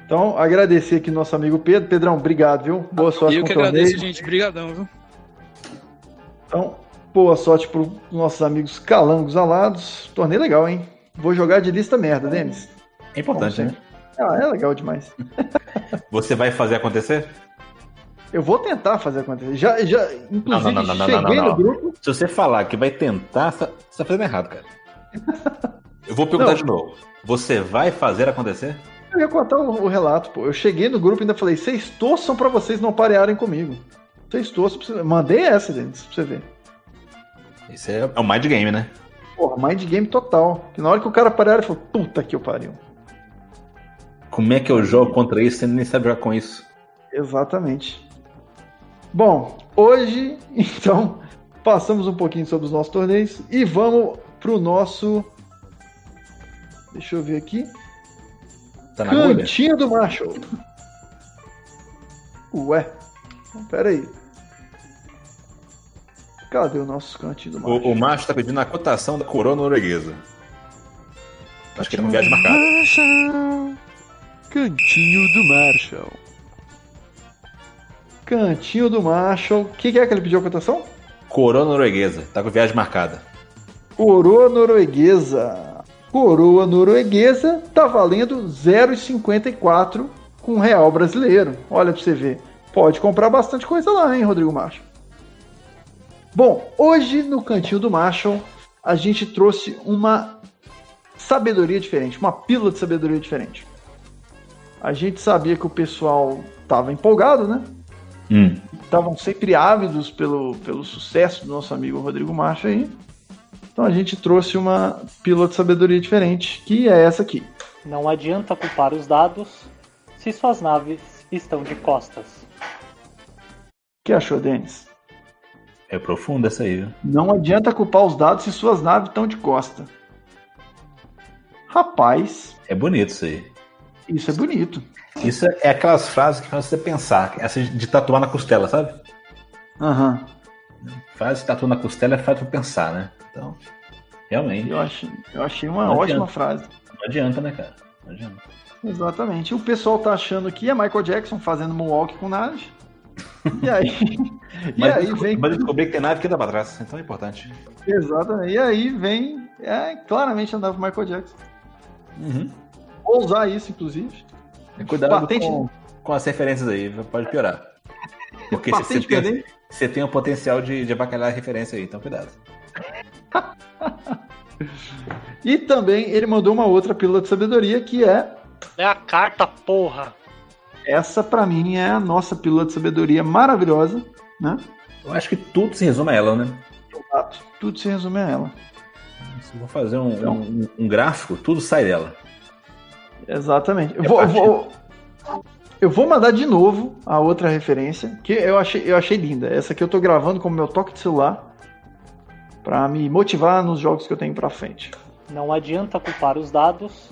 A: Então, agradecer aqui nosso amigo Pedro. Pedrão, obrigado, viu? Boa sorte
D: Eu que agradeço, gente. Obrigadão, viu?
A: Boa sorte para os nossos amigos calangos alados. Torneio legal, hein? Vou jogar de lista merda, Denis.
B: É importante, né?
A: Ah, é legal demais. (laughs)
B: Você vai fazer acontecer?
A: Eu vou tentar fazer acontecer. Já, já, inclusive, não, não, não, cheguei no grupo.
B: Se você falar que vai tentar, você tá fazendo errado, cara. Eu vou perguntar de novo. Você vai fazer acontecer?
A: Eu ia contar o, o, relato, pô. Eu cheguei no grupo e ainda falei: vocês torçam pra vocês não parearem comigo. Vocês torçam pra vocês. Mandei essa, Denis, pra você ver.
B: Esse é, é o mind game, né?
A: Porra, mind game total. Que na hora que o cara parar, ele falou: puta que eu pariu.
B: Como é que eu jogo contra isso? Você nem sabe jogar com isso.
A: Exatamente. Bom, hoje, (laughs) então, passamos um pouquinho sobre os nossos torneios e vamos pro nosso. Deixa eu ver aqui. Tá na Cantinho agulha? do Marshall. Ué, pera aí. Cadê o nosso cantinho do Marshall?
B: O, o Marshall tá pedindo a cotação da coroa norueguesa. Acho que ele é uma viagem marcada.
A: Cantinho do Marshall. Cantinho do Marshall. O que, que, é que ele pediu a cotação?
B: Coroa norueguesa. Tá com viagem marcada.
A: Coroa norueguesa. Coroa norueguesa tá valendo 0,54 com real brasileiro. Olha pra você ver. Pode comprar bastante coisa lá, hein, Rodrigo Marshall? Bom, hoje no Cantinho do Marshall a gente trouxe uma sabedoria diferente, uma pílula de sabedoria diferente. A gente sabia que o pessoal estava empolgado, né? estavam hum. sempre ávidos pelo, pelo sucesso do nosso amigo Rodrigo Macho aí. Então a gente trouxe uma pílula de sabedoria diferente, que é essa aqui.
E: Não adianta culpar os dados se suas naves estão de costas.
A: O que achou, Denis?
B: É profunda essa aí. Viu?
A: Não adianta culpar os dados se suas naves estão de costa. Rapaz.
B: É bonito isso aí.
A: Isso é bonito.
B: Isso é aquelas frases que faz você pensar, essa de tatuar na costela, sabe?
A: Aham.
B: Uhum. Frase de tatuar na costela é faz pra pensar, né? Então, realmente.
A: Eu achei, eu achei uma ótima adianta. frase.
B: Não adianta, né, cara? Não adianta.
A: Exatamente. O pessoal tá achando que é Michael Jackson fazendo moonwalk com nave. E aí, (laughs)
B: e aí vem. Mas descobrir que tem nave que dá pra trás, então é importante.
A: Exatamente. E aí vem. É, claramente andava com Michael Jackson.
B: Uhum.
A: Vou usar isso, inclusive.
B: Cuidado Patente... com, com as referências aí, pode piorar. Porque você tem, você tem o potencial de, de abacalhar a referência aí, então cuidado. (laughs)
A: e também ele mandou uma outra pílula de sabedoria que é.
E: É a carta, porra!
A: Essa para mim é a nossa pílula de sabedoria maravilhosa, né?
B: Eu acho que tudo se resume a ela, né?
A: Exato, tudo se resume a ela.
B: Se eu vou fazer um, então, um, um gráfico, tudo sai dela.
A: Exatamente. Eu, é vou, eu, vou, eu vou mandar de novo a outra referência, que eu achei, eu achei linda. Essa aqui eu tô gravando com o meu toque de celular para me motivar nos jogos que eu tenho para frente.
E: Não adianta culpar os dados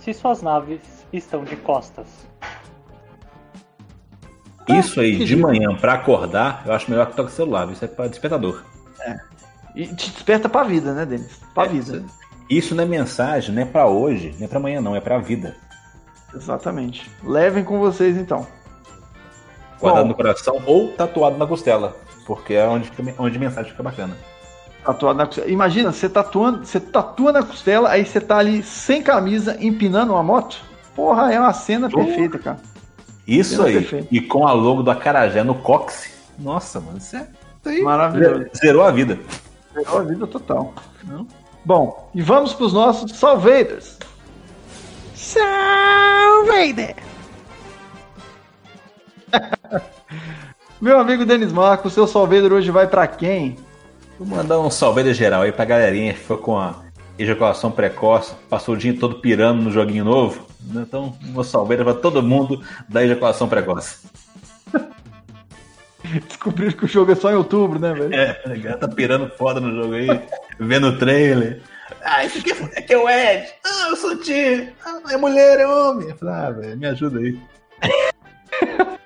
E: se suas naves estão de costas.
B: Isso aí, de manhã, para acordar, eu acho melhor que toque celular, isso é para despertador.
A: É. E te desperta pra vida, né, Denis? Pra é, vida.
B: Isso não é mensagem, não é para hoje, não é para amanhã, não, é para a vida.
A: Exatamente. Levem com vocês então.
B: Guardado Bom, no coração ou tatuado na costela, porque é onde, fica, onde a mensagem fica bacana.
A: Tatuado na costela. Imagina, você tatuando, você tatua na costela, aí você tá ali sem camisa, empinando uma moto. Porra, é uma cena perfeita, cara.
B: Isso cena aí. Perfeita. E com a logo do Acarajé no cóccix. Nossa, mano, isso é. Isso aí
A: Maravilhoso.
B: Zerou a vida.
A: Zerou a vida total. Não? Bom, e vamos para os nossos Salvaders. Salvader! (laughs) Meu amigo Denis Marcos, seu Salvader hoje vai para quem?
B: Vou mandar um Salvader geral aí pra galerinha que foi com a ejaculação precoce, passou o dia todo pirando no joguinho novo. Então, um Salvader pra todo mundo da ejaculação precoce. (laughs)
A: Descobriram que o jogo é só em outubro, né, velho?
B: É, a tá pirando foda no jogo aí, vendo o trailer. Ah, esse aqui, é, aqui é o Ed. Ah, eu sou o Ti. Ah, é mulher, é homem. Eu falei, ah, velho, me ajuda aí. (laughs)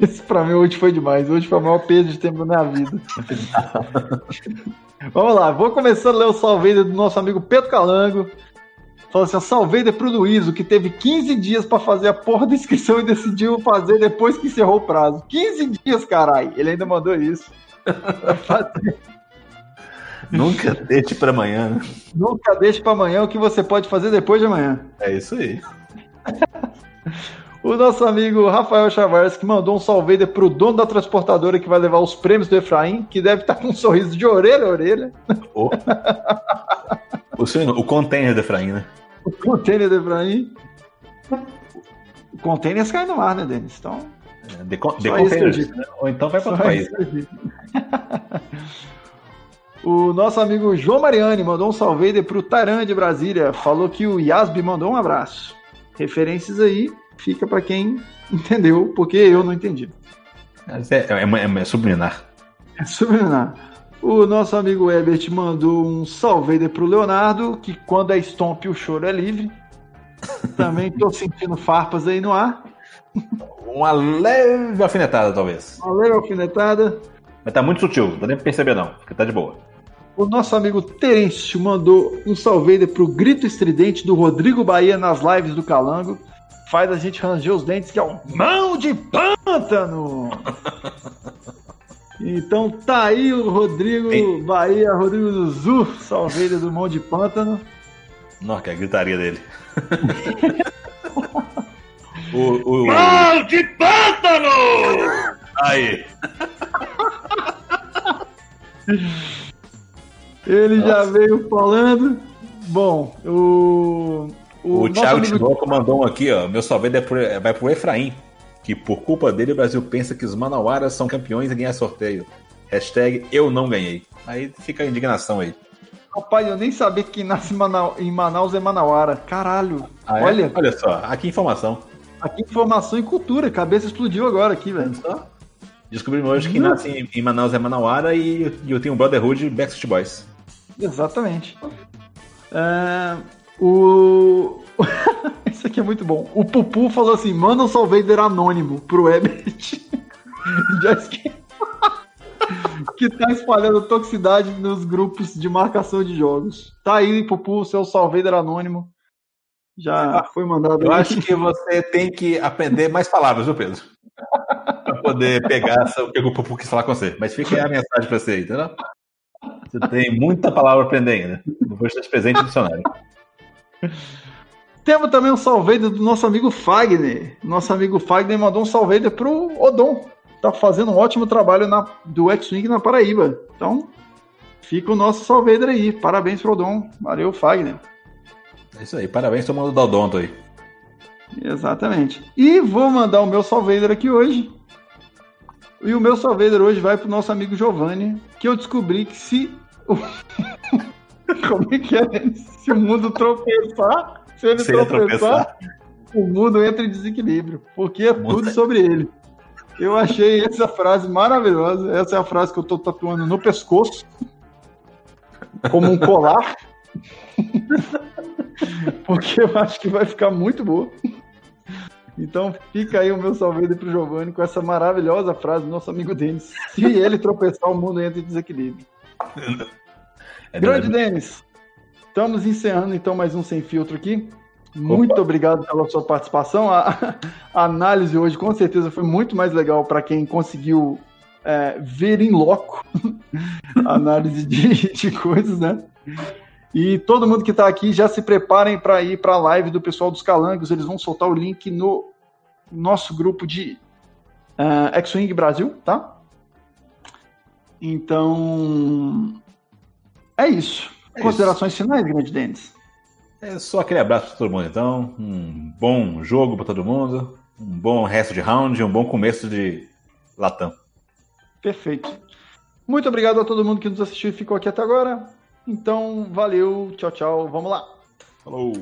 A: Esse pra mim hoje foi demais. Hoje foi o maior peso de tempo na minha vida. (laughs) Vamos lá, vou começando a ler o salve do nosso amigo Pedro Calango. Falou assim: salve pro Luizo, que teve 15 dias para fazer a porra da inscrição e decidiu fazer depois que encerrou o prazo. 15 dias, carai. Ele ainda mandou isso. (laughs)
B: Nunca deixe para amanhã, né?
A: Nunca deixe para amanhã o que você pode fazer depois de amanhã.
B: É isso aí. (laughs)
A: o nosso amigo Rafael Chavars que mandou um salve para o dono da transportadora que vai levar os prêmios do Efraim, que deve estar com um sorriso de orelha a orelha.
B: Oh. (laughs) o, senhor, o container do Efraim, né?
A: O container do Efraim. O container cai no ar, né, Denis? Então.
B: É, de, de containers, né? Ou então vai para outro país. Né?
A: O nosso amigo João Mariani mandou um salve para o Taran de Brasília. Falou que o Yasbi mandou um abraço. Referências aí, fica para quem (laughs) entendeu, porque eu não entendi.
B: É, é, é, é subliminar.
A: É subliminar. O nosso amigo Ebert mandou um salve para o Leonardo, que quando é stomp o choro é livre. (laughs) Também estou sentindo farpas aí no ar.
B: Uma leve alfinetada, talvez.
A: Uma leve alfinetada.
B: Mas tá muito sutil, não dá nem pra perceber não, porque tá de boa.
A: O nosso amigo Terêncio mandou um salve pro grito estridente do Rodrigo Bahia nas lives do Calango. Faz a gente ranger os dentes, que é o mão de pântano! (laughs) então tá aí o Rodrigo Ei. Bahia, Rodrigo do Zu, salveira do mão de pântano.
B: Nossa, que é a gritaria dele. (laughs)
C: o, o... Mão de pântano!
B: Aí.
A: Ele Nossa. já veio falando. Bom, o.
B: O, o Thiago amigo... Tinoco mandou um aqui, ó. Meu salve é pro, vai pro Efraim. Que por culpa dele o Brasil pensa que os Manauaras são campeões e ganhar sorteio. Hashtag eu não ganhei. Aí fica a indignação aí.
A: Rapaz, eu nem sabia que quem nasce em Manaus é Manauara. Caralho.
B: Ah, é? Olha. Olha só, aqui informação.
A: Aqui informação e cultura. Cabeça explodiu agora aqui, velho.
B: Descobrimos hoje que quem nasce em Manaus é Manauara e, eu tenho um Brotherhood Backstreet Boys.
A: Exatamente. É, o. (laughs) Isso aqui é muito bom. O Pupu falou assim: manda um Salvader anônimo pro Ebert. (laughs) que... (laughs) que tá espalhando toxicidade nos grupos de marcação de jogos. Tá aí, Pupu, seu Salvader anônimo. Já foi mandado.
B: Eu aí. acho que você tem que aprender mais palavras, viu, Pedro? pra poder pegar o que o Pupu quis falar com você. Mas fica aí a mensagem pra você, entendeu? Você tem muita palavra pra aprender ainda. Vou estar presente no dicionário.
A: Temos também um salveiro do nosso amigo Fagner. Nosso amigo Fagner mandou um salveiro pro Odon. Tá fazendo um ótimo trabalho na, do X-Wing na Paraíba. Então, fica o nosso salveiro aí. Parabéns pro Odon. Valeu, Fagner.
B: É isso aí. Parabéns todo mundo do Odonto aí.
A: Exatamente. E vou mandar o meu salveiro aqui hoje e o meu salveiro hoje vai pro nosso amigo Giovanni, que eu descobri que se. (laughs) Como é que é? Se o mundo tropeçar, se ele se tropeçar, tropeçar, o mundo entra em desequilíbrio. Porque é tudo sobre ele. Eu achei essa frase maravilhosa. Essa é a frase que eu tô tatuando no pescoço. Como um colar. (laughs) Porque eu acho que vai ficar muito boa. Então fica aí o meu salve para o Giovanni com essa maravilhosa frase do nosso amigo Denis. Se ele tropeçar, o mundo entra em desequilíbrio. É Grande Denis, estamos encerrando então mais um Sem Filtro aqui. Muito Opa. obrigado pela sua participação. A, (laughs) a, análise hoje com certeza foi muito mais legal para quem conseguiu é, ver em loco (laughs) a análise de, (laughs) de coisas, né? E todo mundo que está aqui já se preparem para ir para a live do pessoal dos Calangos. Eles vão soltar o link no nosso grupo de uh, X-Wing Brasil, tá? Então, é isso. Considerações isso. finais, grande Denis?
B: É só aquele abraço para todo mundo, então. Um bom jogo para todo mundo, um bom resto de round, um bom começo de Latam.
A: Perfeito. Muito obrigado a todo mundo que nos assistiu e ficou aqui até agora. Então, valeu, tchau, tchau, vamos lá.
B: Falou.